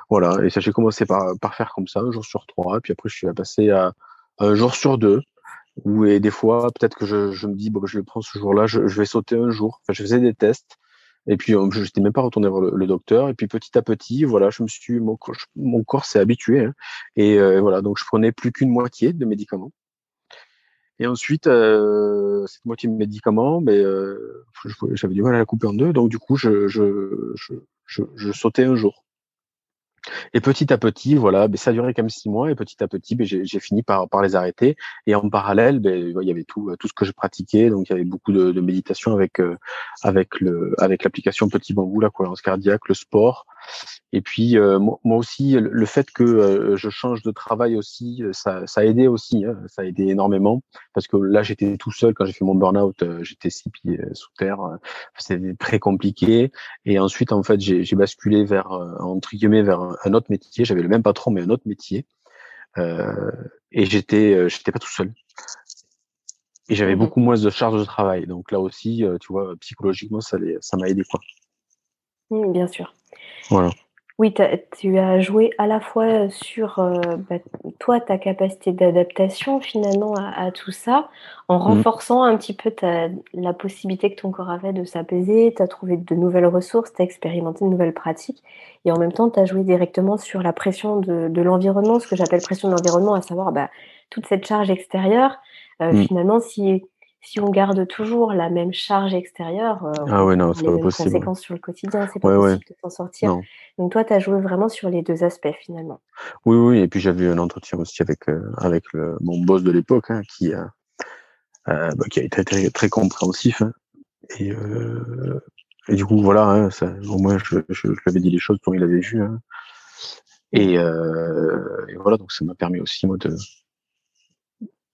Voilà, et ça j'ai commencé par, par faire comme ça, un jour sur trois, et puis après je suis passé à un jour sur deux, ou et des fois, peut-être que je, je, me dis, bon, bah, je le prends ce jour-là, je, je, vais sauter un jour. Enfin, je faisais des tests. Et puis, je n'étais même pas retourné voir le, docteur. Et puis, petit à petit, voilà, je me suis, mon, mon corps s'est habitué. Hein. Et euh, voilà, donc je prenais plus qu'une moitié de médicaments. Et ensuite, euh, cette moitié de médicaments, mais ben, euh, j'avais du mal à la couper en deux. Donc, du coup, je, je, je, je sautais un jour. Et petit à petit, voilà, ben, ça a duré quand même six mois et petit à petit, ben, j'ai fini par, par les arrêter. Et en parallèle, ben, il y avait tout, tout ce que je pratiquais. Donc, il y avait beaucoup de, de méditation avec, euh, avec le, avec l'application Petit Bambou, la cohérence cardiaque, le sport. Et puis euh, moi, aussi, le fait que euh, je change de travail aussi, euh, ça, ça a aidé aussi, hein, ça a aidé énormément parce que là j'étais tout seul quand j'ai fait mon burn-out, j'étais six pieds sous terre, c'était très compliqué. Et ensuite en fait j'ai basculé vers entre guillemets vers un autre métier. J'avais le même patron mais un autre métier et j'étais j'étais pas tout seul. Et j'avais mmh beaucoup moins de charges de travail. Donc là aussi, tu vois, psychologiquement, ça m'a aidé quoi. Mmh, bien sûr. Voilà. Oui, tu as joué à la fois sur euh, bah, toi, ta capacité d'adaptation finalement à, tout ça, en mmh. renforçant un petit peu la possibilité que ton corps avait de s'apaiser, tu as trouvé de nouvelles ressources, tu as expérimenté de nouvelles pratiques, et en même temps, tu as joué directement sur la pression de, l'environnement, ce que j'appelle pression de l'environnement, à savoir bah, toute cette charge extérieure. Euh, mmh. Finalement, si si on garde toujours la même charge extérieure, euh, ah ouais, non, les mêmes conséquences sur le quotidien, c'est pas possible de s'en sortir. Donc toi, tu as joué vraiment sur les deux aspects finalement. Oui, oui, et puis j'avais un entretien aussi avec euh, avec le, mon boss de l'époque hein, qui a euh, bah, qui a été très, très compréhensif hein. et, euh, et du coup voilà, hein, ça, au moins je, je, je, lui avais dit les choses comme il avait vu. Hein. Et, euh, et, voilà, donc ça m'a permis aussi moi de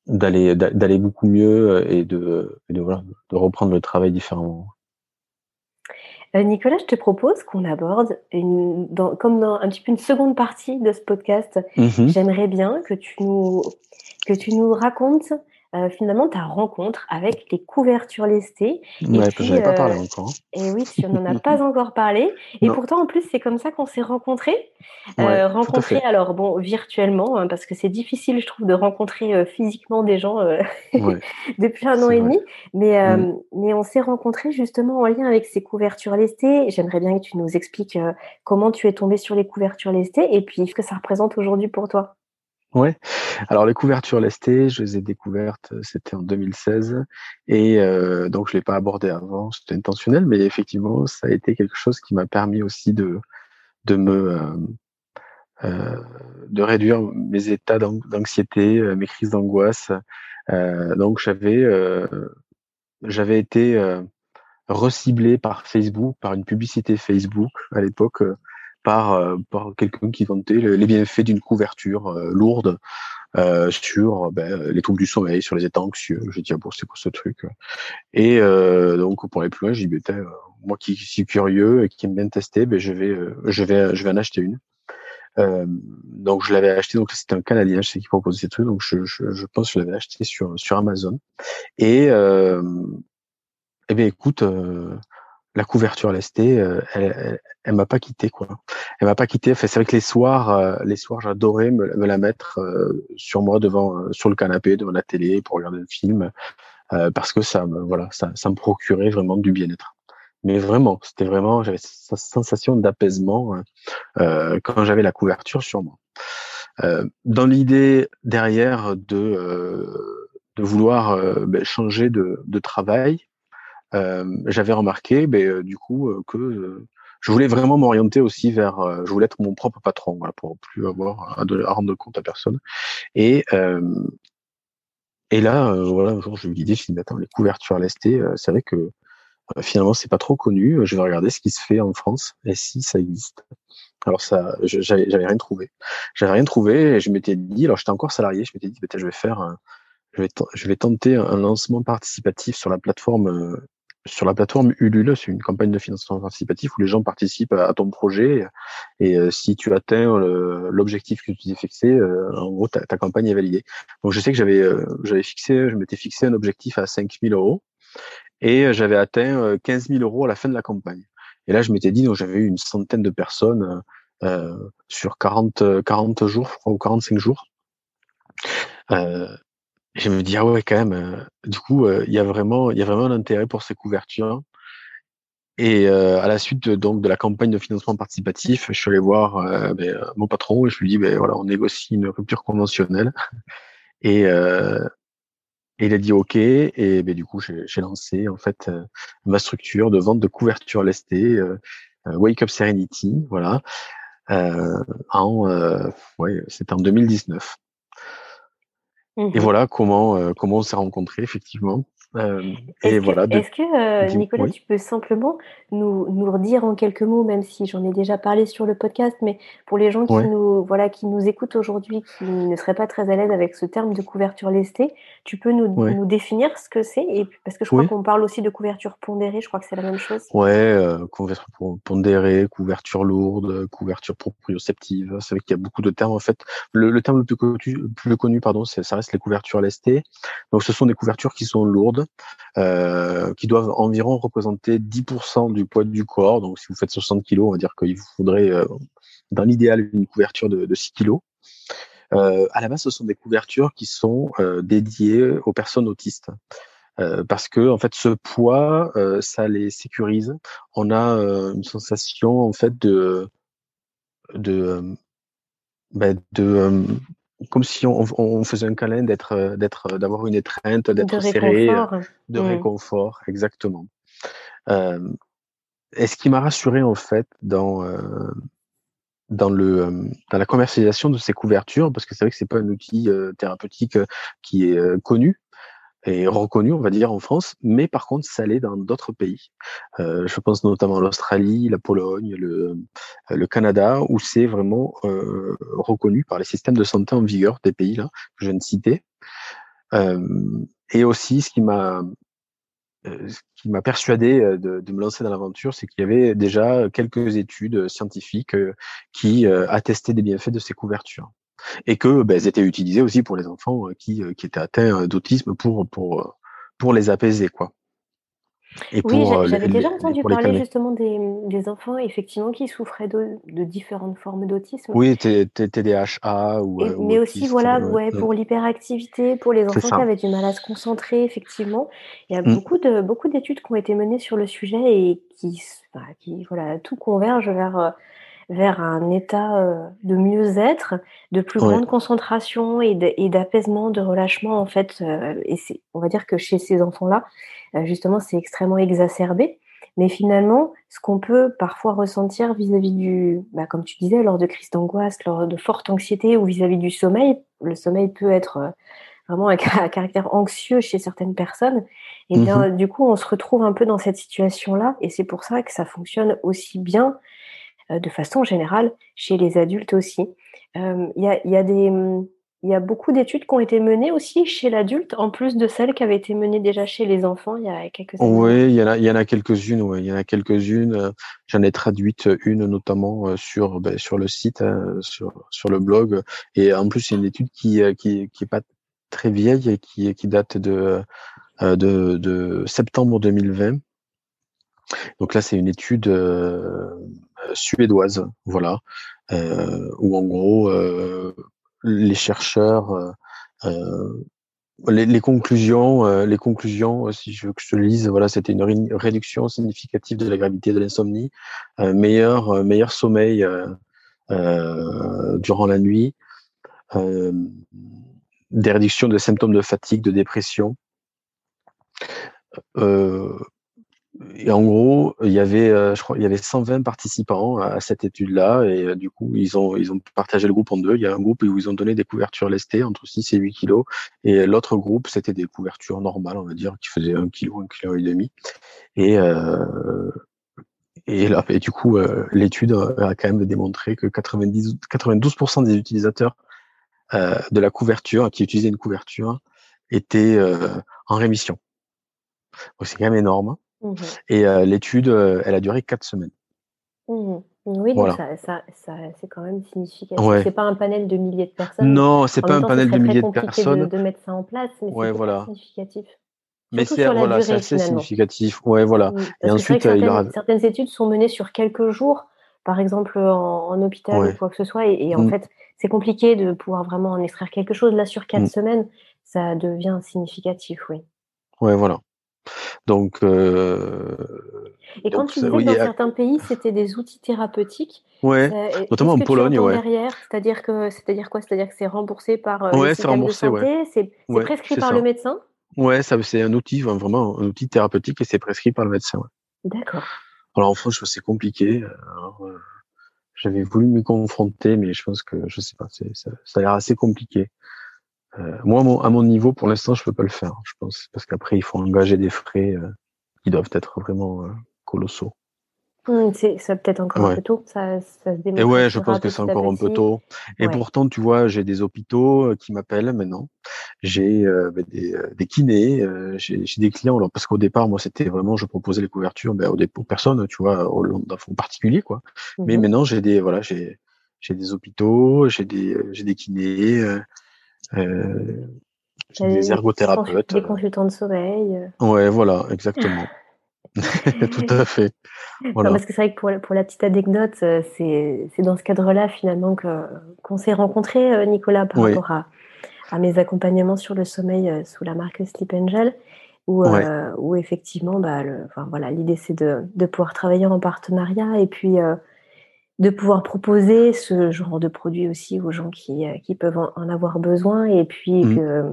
d'aller d'aller beaucoup mieux euh, et de, de, voilà, de reprendre le travail différemment. Euh, Nicolas, je te propose qu'on aborde une, dans, comme dans un petit peu une seconde partie de ce podcast. Mm-hmm. J'aimerais bien que tu nous que tu nous racontes euh, finalement ta rencontre avec les couvertures lestées. Ouais, et puis, pas parlé euh, encore. Et oui, tu n'en as pas encore parlé. Et pourtant, en plus, c'est comme ça qu'on s'est rencontrés. Euh, rencontrés, alors bon, virtuellement, hein, parce que c'est difficile, je trouve, de rencontrer physiquement des gens depuis un an et demi. Mais, mm. mais on s'est rencontrés justement en lien avec ces couvertures lestées. J'aimerais bien que tu nous expliques comment tu es tombé sur les couvertures lestées et puis ce que ça représente aujourd'hui pour toi. Ouais. Alors les couvertures lestées, je les ai découvertes, c'était en 2016, et euh, donc je l'ai pas abordé avant, c'était intentionnel, mais effectivement, ça a été quelque chose qui m'a permis aussi de de me euh, euh de réduire mes états d'anxiété, euh, mes crises d'angoisse. Euh, donc j'avais j'avais été reciblé par Facebook, par une publicité Facebook à l'époque par, euh, par quelqu'un qui vantait les bienfaits d'une couverture euh, lourde euh, sur ben, les troubles du sommeil, sur les états anxieux. J'ai dit ah bon c'est quoi ce truc Et donc pour aller plus loin, j'ai dit ben, moi qui suis curieux et qui aime bien tester, ben, je vais je vais je vais en acheter une. Euh, donc je l'avais acheté, donc c'était un Canadien, je sais qui proposait ces trucs, donc je, je, je, pense que je l'avais acheté sur sur Amazon. Et euh, eh bien écoute, euh, la couverture lestée, euh, elle, elle, m'a pas quitté quoi. Elle m'a pas quitté. Enfin, c'est vrai que les soirs, euh, les soirs, j'adorais me, la mettre euh, sur moi devant, sur le canapé devant la télé pour regarder le film, parce que ça me, voilà, ça, ça me procurait vraiment du bien-être. Mais vraiment, c'était vraiment, j'avais cette sensation d'apaisement quand j'avais la couverture sur moi. dans l'idée derrière de de vouloir ben, changer de, de travail, euh, j'avais remarqué, ben, euh, du coup, euh, que je voulais vraiment m'orienter aussi vers, je voulais être mon propre patron, voilà, pour plus avoir à, à rendre compte à personne. Et et là, voilà, un jour, j'ai eu l'idée, je me dit, attends, les couvertures lestées, c'est vrai que finalement, c'est pas trop connu. Je vais regarder ce qui se fait en France et si ça existe. Alors ça, j'avais rien trouvé. J'avais rien trouvé et je m'étais dit, alors j'étais encore salarié, je m'étais dit, peut-être je vais faire, je vais, je vais tenter un lancement participatif sur la plateforme sur la plateforme Ulule, c'est une campagne de financement participatif où les gens participent à, ton projet et euh, si tu atteins l'objectif que tu t'es fixé, euh, en gros ta, campagne est validée. Donc je sais que j'avais euh, j'avais fixé, je m'étais fixé un objectif à 5000 euros et j'avais atteint 15 000 euros à la fin de la campagne. Et là je m'étais dit, donc j'avais eu une centaine de personnes sur 40 40 jours, ou 45 jours. Je me dis ah ouais quand même. Euh, du coup, euh, il y a vraiment, il y a vraiment un intérêt pour ces couvertures. Et euh, à la suite donc de la campagne de financement participatif, je suis allé voir ben, mon patron et je lui dis ben voilà, on négocie une rupture conventionnelle. Et, il a dit OK. Et ben, du coup, j'ai lancé en fait ma structure de vente de couverture lestée, Wake Up Serenity, voilà. en ouais, c'était en 2019. Et mmh voilà comment, euh, comment on s'est rencontrés, effectivement. Euh, et est voilà. Est-ce que, euh, Nicolas, tu peux simplement nous, nous redire en quelques mots, même si j'en ai déjà parlé sur le podcast, mais pour les gens qui, nous, voilà, qui nous écoutent aujourd'hui, qui ne seraient pas très à l'aise avec ce terme de couverture lestée, tu peux nous, nous définir ce que c'est et Parce que je crois qu'on parle aussi de couverture pondérée, je crois que c'est la même chose. Ouais, euh, couverture pondérée, couverture lourde, couverture proprioceptive. C'est vrai qu'il y a beaucoup de termes. En fait, le, le terme le plus connu, le plus connu pardon, ça reste les couvertures lestées. Donc, ce sont des couvertures qui sont lourdes euh, qui doivent environ représenter 10% du poids du corps. Donc, si vous faites 60 kg, on va dire qu'il vous faudrait, euh, dans l'idéal, une couverture de, 6 kg. Euh, à la base, ce sont des couvertures qui sont dédiées aux personnes autistes. parce que en fait ce poids ça les sécurise on a une sensation en fait de de ben, de comme si on, on, faisait un câlin d'être, euh, d'être, euh, d'avoir une étreinte, d'être serré, euh, de mm. réconfort, exactement. Euh, et ce qui m'a rassuré en fait dans euh, dans le dans la commercialisation de ces couvertures, parce que c'est vrai que c'est pas un outil thérapeutique qui est connu, est reconnu, on va dire, en France, mais par contre, ça l'est dans d'autres pays. Euh, je pense notamment à l'Australie, la Pologne, le, le Canada, où c'est vraiment euh, reconnu par les systèmes de santé en vigueur des pays là que je viens de citer. Euh, et aussi, ce qui m'a euh, ce qui m'a persuadé euh, de, de, me lancer dans l'aventure, c'est qu'il y avait déjà quelques études scientifiques euh, qui attestaient des bienfaits de ces couvertures et que ben, elles étaient utilisées aussi pour les enfants euh, qui, euh, qui étaient atteints euh, d'autisme pour, pour, pour les apaiser. Quoi. Et oui, j'avais déjà entendu parler justement des, des, enfants effectivement qui souffraient de, de différentes formes d'autisme. Oui, TDAH ou. mais aussi voilà, ouais, pour l'hyperactivité, pour les enfants qui avaient du mal à se concentrer, effectivement. Il y a mmh. beaucoup de beaucoup d'études qui ont été menées sur le sujet et qui, qui voilà, tout converge vers vers un état de mieux-être, de plus grande concentration et d'apaisement, de, relâchement en fait. et c'est, on va dire que chez ces enfants-là, justement, c'est extrêmement exacerbé. Mais finalement, ce qu'on peut parfois ressentir vis-à-vis du, bah, comme tu disais, lors de crises d'angoisse, lors de forte anxiété ou vis-à-vis du sommeil, le sommeil peut être vraiment un, caractère anxieux chez certaines personnes. Et bien, mmh du coup, on se retrouve un peu dans cette situation-là. Et c'est pour ça que ça fonctionne aussi bien, de façon générale, chez les adultes aussi. Il y, a, y, a des il y a beaucoup d'études qui ont été menées aussi chez l'adulte, en plus de celles qui avaient été menées déjà chez les enfants il y a quelques années. Oui, il y en a, quelques-unes. Il y en a quelques-unes. Euh, j'en ai traduite une notamment euh, sur ben, sur le site, hein, sur le blog. Et en plus, c'est une étude qui euh, qui qui est pas très vieille et qui date de, de septembre 2020. Donc là, c'est une étude suédoise, voilà, euh, où en gros, les chercheurs, euh, euh, les, conclusions, euh, les conclusions, si je veux que je te lise, voilà, c'était une réduction significative de la gravité de l'insomnie, meilleur, meilleur sommeil durant la nuit, des réductions de symptômes de fatigue, de dépression. Euh, et en gros, il y avait, euh, je crois, il y avait 120 participants à cette étude-là, et euh, du coup, ils ont, ils ont partagé le groupe en deux. Il y a un groupe où ils ont donné des couvertures lestées entre 6 et 8 kilos, et l'autre groupe, c'était des couvertures normales, on va dire, qui faisaient 1 kilo, 1 kilo et demi. Et, euh, et là, et du coup, euh, l'étude a quand même démontré que 90, 92% des utilisateurs de la couverture, qui utilisaient une couverture, étaient en rémission. C'est quand même énorme. Mmh et l'étude, elle a duré quatre semaines. Mmh oui, donc ça, ça, ça c'est quand même significatif. Ouais. C'est pas un panel de milliers de personnes. Non, c'est pas un panel de milliers de personnes. De, de mettre ça en place, mais ouais, c'est voilà. significatif. Mais c'est voilà, assez significatif. Ouais, voilà. Mmh, et ensuite, certaines, il aura... certaines études sont menées sur quelques jours, par exemple en, en hôpital ou quoi que ce soit, et, et en fait, c'est compliqué de pouvoir vraiment en extraire quelque chose. Là, sur quatre semaines, ça devient significatif, oui. Ouais, voilà. Donc, euh, et quand tu disais que dans certains pays, c'était des outils thérapeutiques, ouais, euh, notamment en Pologne, ouais. Derrière, c'est-à-dire que, c'est-à-dire quoi? C'est-à-dire que c'est remboursé par euh, ouais, le système remboursé, de santé, c'est prescrit par le médecin? Ouais, ça, c'est un outil, vraiment un outil thérapeutique et c'est prescrit par le médecin. D'accord. Alors en France, c'est compliqué. Alors, euh, j'avais voulu m'y confronter, mais je pense que je sais pas, ça, ça a l'air assez compliqué. Euh, moi, à mon, niveau, pour l'instant, je peux pas le faire, je pense, parce qu'après, il faut engager des frais euh, qui doivent être vraiment euh, colossaux. Mmh, c'est peut-être encore un peu tôt, ça, ça se Et ouais, je pense que c'est encore un peu tôt. Et pourtant, tu vois, j'ai des hôpitaux qui m'appellent maintenant. J'ai bah, des, des, kinés, j'ai des clients. Alors, parce qu'au départ, moi, c'était vraiment, je proposais les couvertures ben, aux, personnes, tu vois, aux, en particulier, quoi. Mais mmh maintenant, j'ai des, voilà, j'ai des hôpitaux, j'ai des, j'ai des kinés. Euh, des ergothérapeutes. Des consultants de sommeil. Ouais, voilà, exactement. Tout à fait. Voilà. parce que c'est vrai que pour, pour, la petite anecdote, euh, c'est dans ce cadre-là finalement qu'on s'est rencontrés, euh, Nicolas, par rapport à, à, mes accompagnements sur le sommeil sous la marque Sleep Angel, où, où effectivement, bah, le, enfin, voilà, l'idée c'est de, de, pouvoir travailler en partenariat et puis de pouvoir proposer ce genre de produit aussi aux gens qui, euh, qui peuvent en, avoir besoin et puis mmh. que,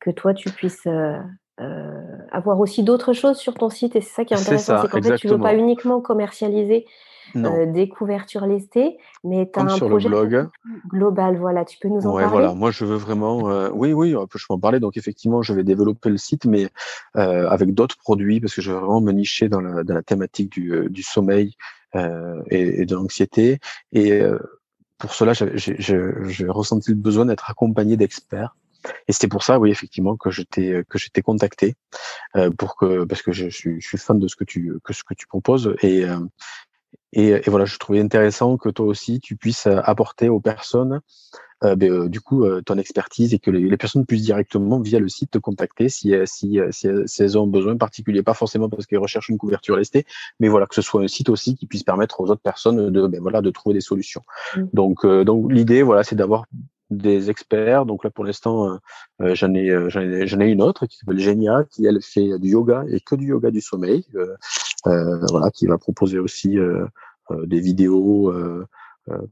que toi tu puisses euh, euh, avoir aussi d'autres choses sur ton site et c'est ça qui est intéressant c'est qu'en fait tu veux pas uniquement commercialiser des couvertures lestées mais tu as un projet global voilà tu peux nous en ouais, parler. voilà. Moi je veux vraiment oui oui je peux en parler. Donc effectivement je vais développer le site mais avec d'autres produits parce que je veux vraiment me nicher dans la, dans la thématique du, du sommeil euh, et, et, de l'anxiété. Et euh, pour cela, j'ai ressenti le besoin d'être accompagné d'experts. Et c'est pour ça, oui, effectivement, que je que je t'ai contacté euh, pour que parce que je, suis, je suis fan de ce que tu que ce que tu proposes et euh, et, et, voilà, je trouvais intéressant que toi aussi tu puisses apporter aux personnes euh, ben, euh, du coup euh, ton expertise et que les, personnes puissent directement via le site te contacter si, si, si, si elles ont besoin particulier, pas forcément parce qu'elles recherchent une couverture lestée, mais voilà que ce soit un site aussi qui puisse permettre aux autres personnes de ben, voilà de trouver des solutions. Mmh. Donc donc l'idée voilà c'est d'avoir des experts. Donc là, pour l'instant, euh, j'en ai, j'en ai, j'en ai une autre qui s'appelle Genia, qui elle fait du yoga et que du yoga du sommeil. Euh, voilà, qui va proposer aussi des vidéos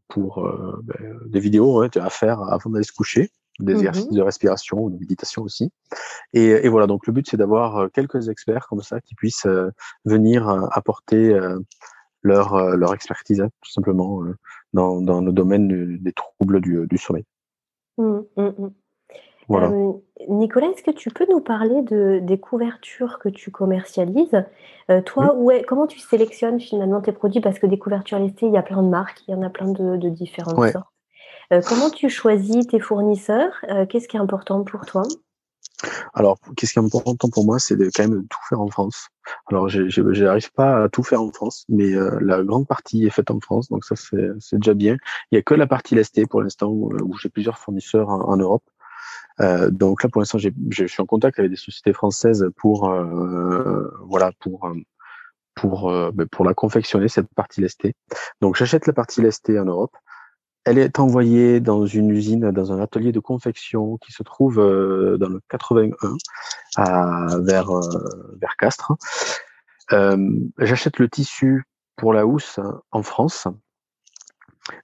pour ben, des vidéos à faire avant d'aller se coucher des mmh exercices de respiration ou de méditation aussi. Et, et voilà, donc le but c'est d'avoir quelques experts comme ça qui puissent venir apporter leur, leur expertise hein, tout simplement dans, dans le domaine des troubles du, du sommeil. Mmh, mmh, euh, Nicolas, est-ce que tu peux nous parler de, des couvertures que tu commercialises? Euh, Toi, comment tu sélectionnes finalement tes produits? Parce que des couvertures lestées, il y a plein de marques, il y en a plein de, différentes sortes. Euh, comment tu choisis tes fournisseurs? Qu'est-ce qui est important pour toi? Alors, qu'est-ce qui est important pour moi, c'est de quand même tout faire en France. Alors, je n'arrive pas à tout faire en France, mais la grande partie est faite en France, donc ça c'est déjà bien. Il y a que la partie lestée pour l'instant où, j'ai plusieurs fournisseurs en Europe. Euh, donc là, pour l'instant, je suis en contact avec des sociétés françaises pour euh, voilà pour euh, pour ben, pour la confectionner cette partie lestée. Donc j'achète la partie lestée en Europe. Elle est envoyée dans une usine, dans un atelier de confection qui se trouve dans le 81 à, vers vers Castres. j'achète le tissu pour la housse en France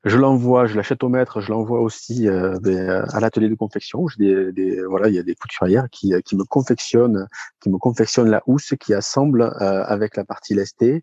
je l'envoie, je l'achète au maître, je l'envoie aussi euh, ben, à l'atelier de confection. Des, des, voilà, il y a des couturières qui, qui me confectionnent, qui me confectionnent la housse, qui assemblent euh, avec la partie lestée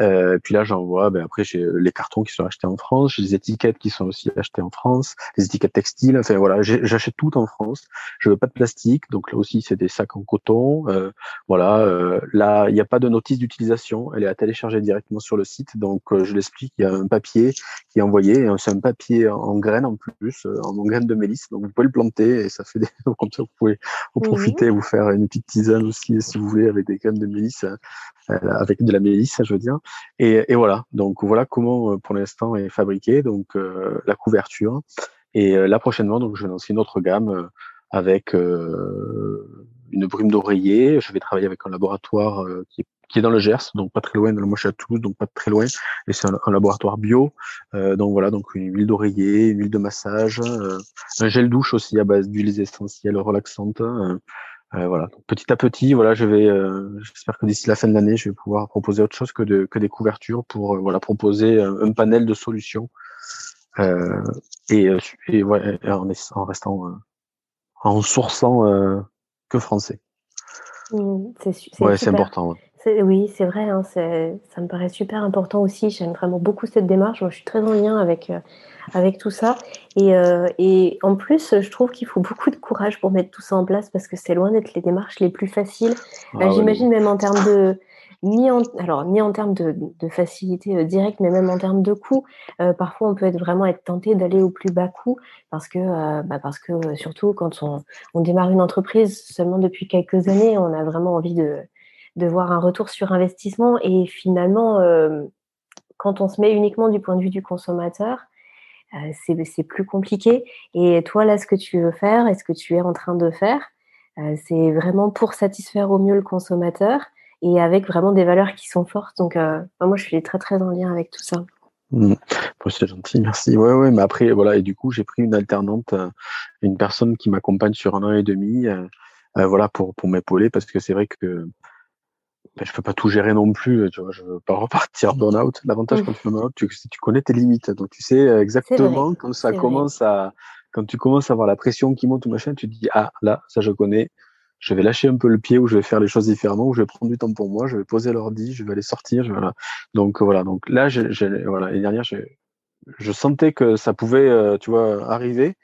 euh, puis là, j'envoie. Ben après, j'ai les cartons qui sont achetés en France, j'ai les étiquettes qui sont aussi achetées en France, les étiquettes textiles. Enfin voilà, j'achète tout en France. Je veux pas de plastique, donc là aussi, c'est des sacs en coton. Euh, voilà, euh, là, il n'y a pas de notice d'utilisation. Elle est à télécharger directement sur le site. Donc, euh, je l'explique. Il y a un papier qui est envoyé. C'est un papier en graines en plus, euh, en graines de mélisse. Donc, vous pouvez le planter et ça fait des comme ça. Vous pouvez en profiter, vous faire une petite tisane aussi, si vous voulez, avec des graines de mélisse, avec de la mélisse, je veux dire. Et, voilà, donc voilà comment euh, pour l'instant est fabriquée donc euh, la couverture. Et euh, là prochainement, donc je vais lancer une autre gamme avec une brume d'oreiller. Je vais travailler avec un laboratoire qui est dans le Gers, donc pas très loin de la Moche à Toulouse, donc pas très loin. Et c'est un, laboratoire bio. Donc voilà, donc une huile d'oreiller, une huile de massage, un gel douche aussi à base d'huiles essentielles relaxantes. Euh, voilà. petit à petit, voilà, je vais, euh, j'espère que d'ici la fin de l'année, je vais pouvoir proposer autre chose que, de, que des couvertures pour euh, voilà proposer un, panel de solutions et, et ouais, en, en restant en sourçant que français. Mmh, c'est ouais, c'est important. Oui, c'est vrai, hein, ça me paraît super important aussi. J'aime vraiment beaucoup cette démarche. Moi, je suis très en lien avec, euh, avec tout ça. Et, euh, et en plus, je trouve qu'il faut beaucoup de courage pour mettre tout ça en place parce que c'est loin d'être les démarches les plus faciles. Ah euh, j'imagine même en termes de, ni en, alors, ni en termes de, de facilité directe, mais même en termes de coût. parfois, on peut être vraiment être tenté d'aller au plus bas coût parce que, bah parce que surtout quand on, on démarre une entreprise seulement depuis quelques années, on a vraiment envie de, de voir un retour sur investissement. Et finalement, euh, quand on se met uniquement du point de vue du consommateur, euh, c'est plus compliqué. Et toi, là, ce que tu veux faire et ce que tu es en train de faire, euh, c'est vraiment pour satisfaire au mieux le consommateur et avec vraiment des valeurs qui sont fortes. Donc, moi, je suis très, très en lien avec tout ça. Mmh. c'est gentil, merci. Ouais, ouais, mais après, voilà, et du coup, j'ai pris une alternante, une personne qui m'accompagne sur un an et demi, voilà, pour, pour m'épauler, parce que c'est vrai que ben, je peux pas tout gérer non plus, tu vois, je veux pas repartir burn-out. L'avantage quand tu fais burn-out, tu, tu connais tes limites, donc tu sais exactement quand ça commence à, quand tu commences à avoir la pression qui monte ou machin, tu te dis ah là, ça je connais, je vais lâcher un peu le pied ou je vais faire les choses différemment ou je vais prendre du temps pour moi, je vais poser l'ordi, je vais aller sortir, je, voilà. Donc voilà, donc là, j'ai, voilà, l'année dernière, je sentais que ça pouvait, euh, tu vois, arriver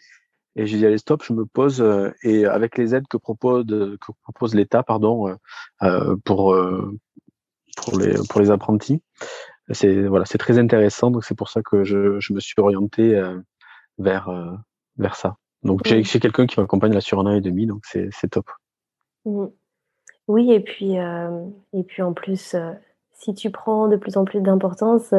et j'ai dit allez stop, je me pose euh, et avec les aides que propose que propose l'État, pardon, euh, euh pour pour les pour les apprentis, c'est voilà, c'est très intéressant. Donc c'est pour ça que je, je me suis orienté vers vers ça. Donc j'ai j'ai quelqu'un qui m'accompagne là sur un an et demi, donc c'est c'est top. Mmh. Oui et puis et puis en plus si tu prends de plus en plus d'importance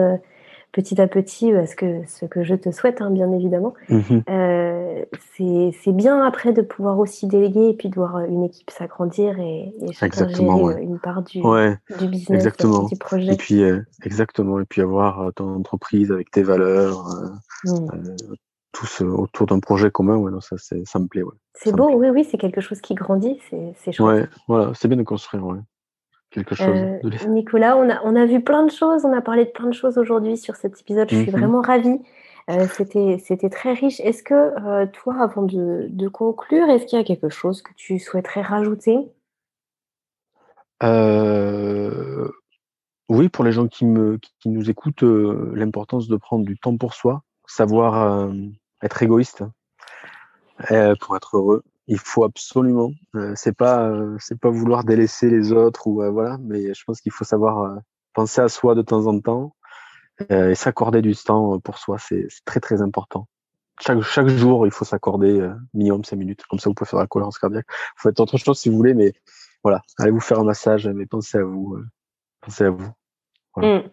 petit à petit, euh, ce que, ce que je te souhaite, hein, bien évidemment. Mhm. Euh, c'est bien après de pouvoir aussi déléguer et puis de voir une équipe s'agrandir et, et gérer une part du, du business, exactement. du projet. Et puis, euh, exactement, et puis avoir ton entreprise avec tes valeurs, mmh. tous autour d'un projet commun, ouais, non, ça, ça me plaît. Ouais. C'est beau, oui, oui, c'est quelque chose qui grandit, c'est chouette. Ouais, voilà, c'est bien de construire, ouais. Quelque chose. Nicolas, on a, on a vu plein de choses, on a parlé de plein de choses aujourd'hui sur cet épisode. Je suis mhm. vraiment ravie. c'était, c'était très riche. Est-ce que toi, avant de, de conclure, est-ce qu'il y a quelque chose que tu souhaiterais rajouter? Oui, pour les gens qui, me, qui nous écoutent, l'importance de prendre du temps pour soi, savoir être égoïste pour être heureux il faut absolument. Euh, c'est pas euh, c'est pas vouloir délaisser les autres ou euh, voilà, mais je pense qu'il faut savoir penser à soi de temps en temps et s'accorder du temps pour soi. C'est très très important. Chaque chaque jour, il faut s'accorder minimum 5 minutes. Comme ça, vous pouvez faire la cohérence cardiaque. Vous faites autre chose si vous voulez, mais voilà, allez vous faire un massage, mais pensez à vous, pensez à vous. Voilà. Mmh. Mm.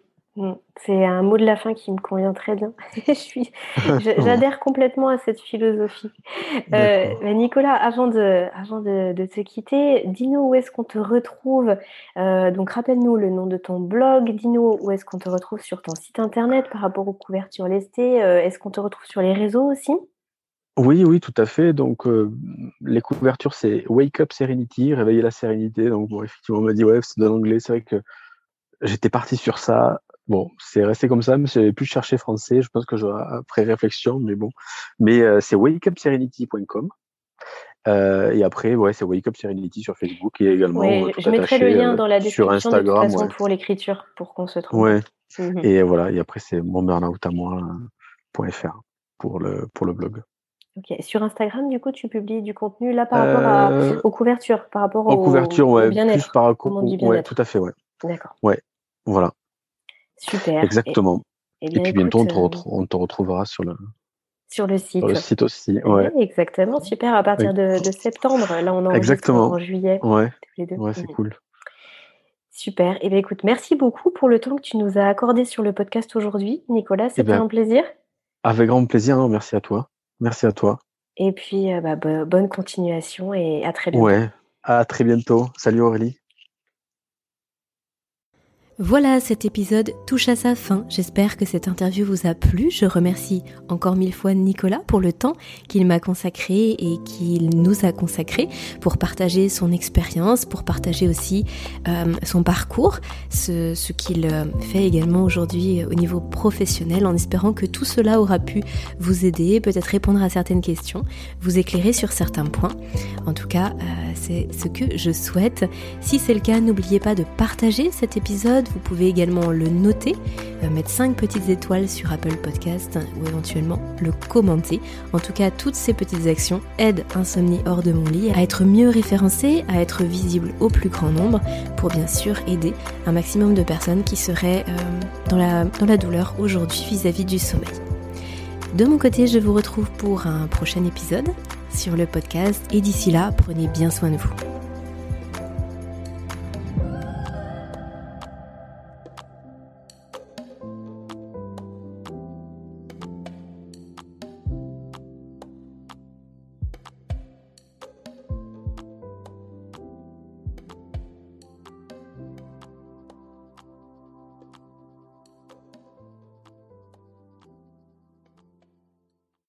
C'est un mot de la fin qui me convient très bien. je suis, j'adhère complètement à cette philosophie. Euh, bah, Nicolas, avant de, avant de, te quitter, dis-nous où est-ce qu'on te retrouve. Euh, donc, rappelle-nous le nom de ton blog. Dis-nous où est-ce qu'on te retrouve sur ton site internet par rapport aux couvertures lestées. Euh, est-ce qu'on te retrouve sur les réseaux aussi? Oui, oui, tout à fait. Donc, les couvertures, c'est Wake Up Serenity, réveiller la sérénité. Donc, bon, effectivement, on m'a dit ouais, c'est de l'anglais. C'est vrai que j'étais parti sur ça. Bon, c'est resté comme ça, mais j'avais plus cherché français. Je pense que j'aurai après réflexion, mais bon. Mais euh, c'est wakeupserenity.com. Euh, et après, ouais, c'est Wake Up Serenity sur Facebook et également. Ouais, je mettrai le lien dans la description sur Instagram, de toute façon pour l'écriture, pour qu'on se trouve. Ouais. Mhm. Et voilà, et après c'est mon burnout à moi.fr pour le pour le blog. Ok. Sur Instagram, du coup, tu publies du contenu là par rapport à, euh, aux couvertures, par rapport aux, couvertures, ouais, plus par rapport, ouais, tout à fait, ouais. D'accord. Ouais, voilà. Super. Exactement. Et, puis bientôt, on, te retrouvera sur le, sur le site. Sur le site aussi, ouais. exactement, super. À partir de, septembre, là, on en exactement. en juillet. Ouais, ouais c'est cool. Super. Et eh bien, écoute, merci beaucoup pour le temps que tu nous as accordé sur le podcast aujourd'hui, Nicolas. Eh c'était un plaisir. Avec grand plaisir. Hein. merci à toi. Merci à toi. Et puis, euh, bah, bonne continuation et à très bientôt. Ouais, à très bientôt. Salut Aurélie. Voilà, cet épisode touche à sa fin. J'espère que cette interview vous a plu. Je remercie encore mille fois Nicolas pour le temps qu'il m'a consacré et qu'il nous a consacré pour partager son expérience, pour partager aussi euh, son parcours, ce, qu'il euh, fait également aujourd'hui au niveau professionnel, en espérant que tout cela aura pu vous aider, peut-être répondre à certaines questions, vous éclairer sur certains points. En tout cas, euh, c'est ce que je souhaite. Si c'est le cas, n'oubliez pas de partager cet épisode vous pouvez également le noter, euh, mettre 5 petites étoiles sur Apple Podcast ou éventuellement le commenter. En tout cas, toutes ces petites actions aident Insomnie hors de mon lit à être mieux référencé, à être visible au plus grand nombre pour bien sûr aider un maximum de personnes qui seraient euh, dans, la, dans la douleur aujourd'hui vis-à-vis du sommeil. De mon côté, je vous retrouve pour un prochain épisode sur le podcast et d'ici là, prenez bien soin de vous.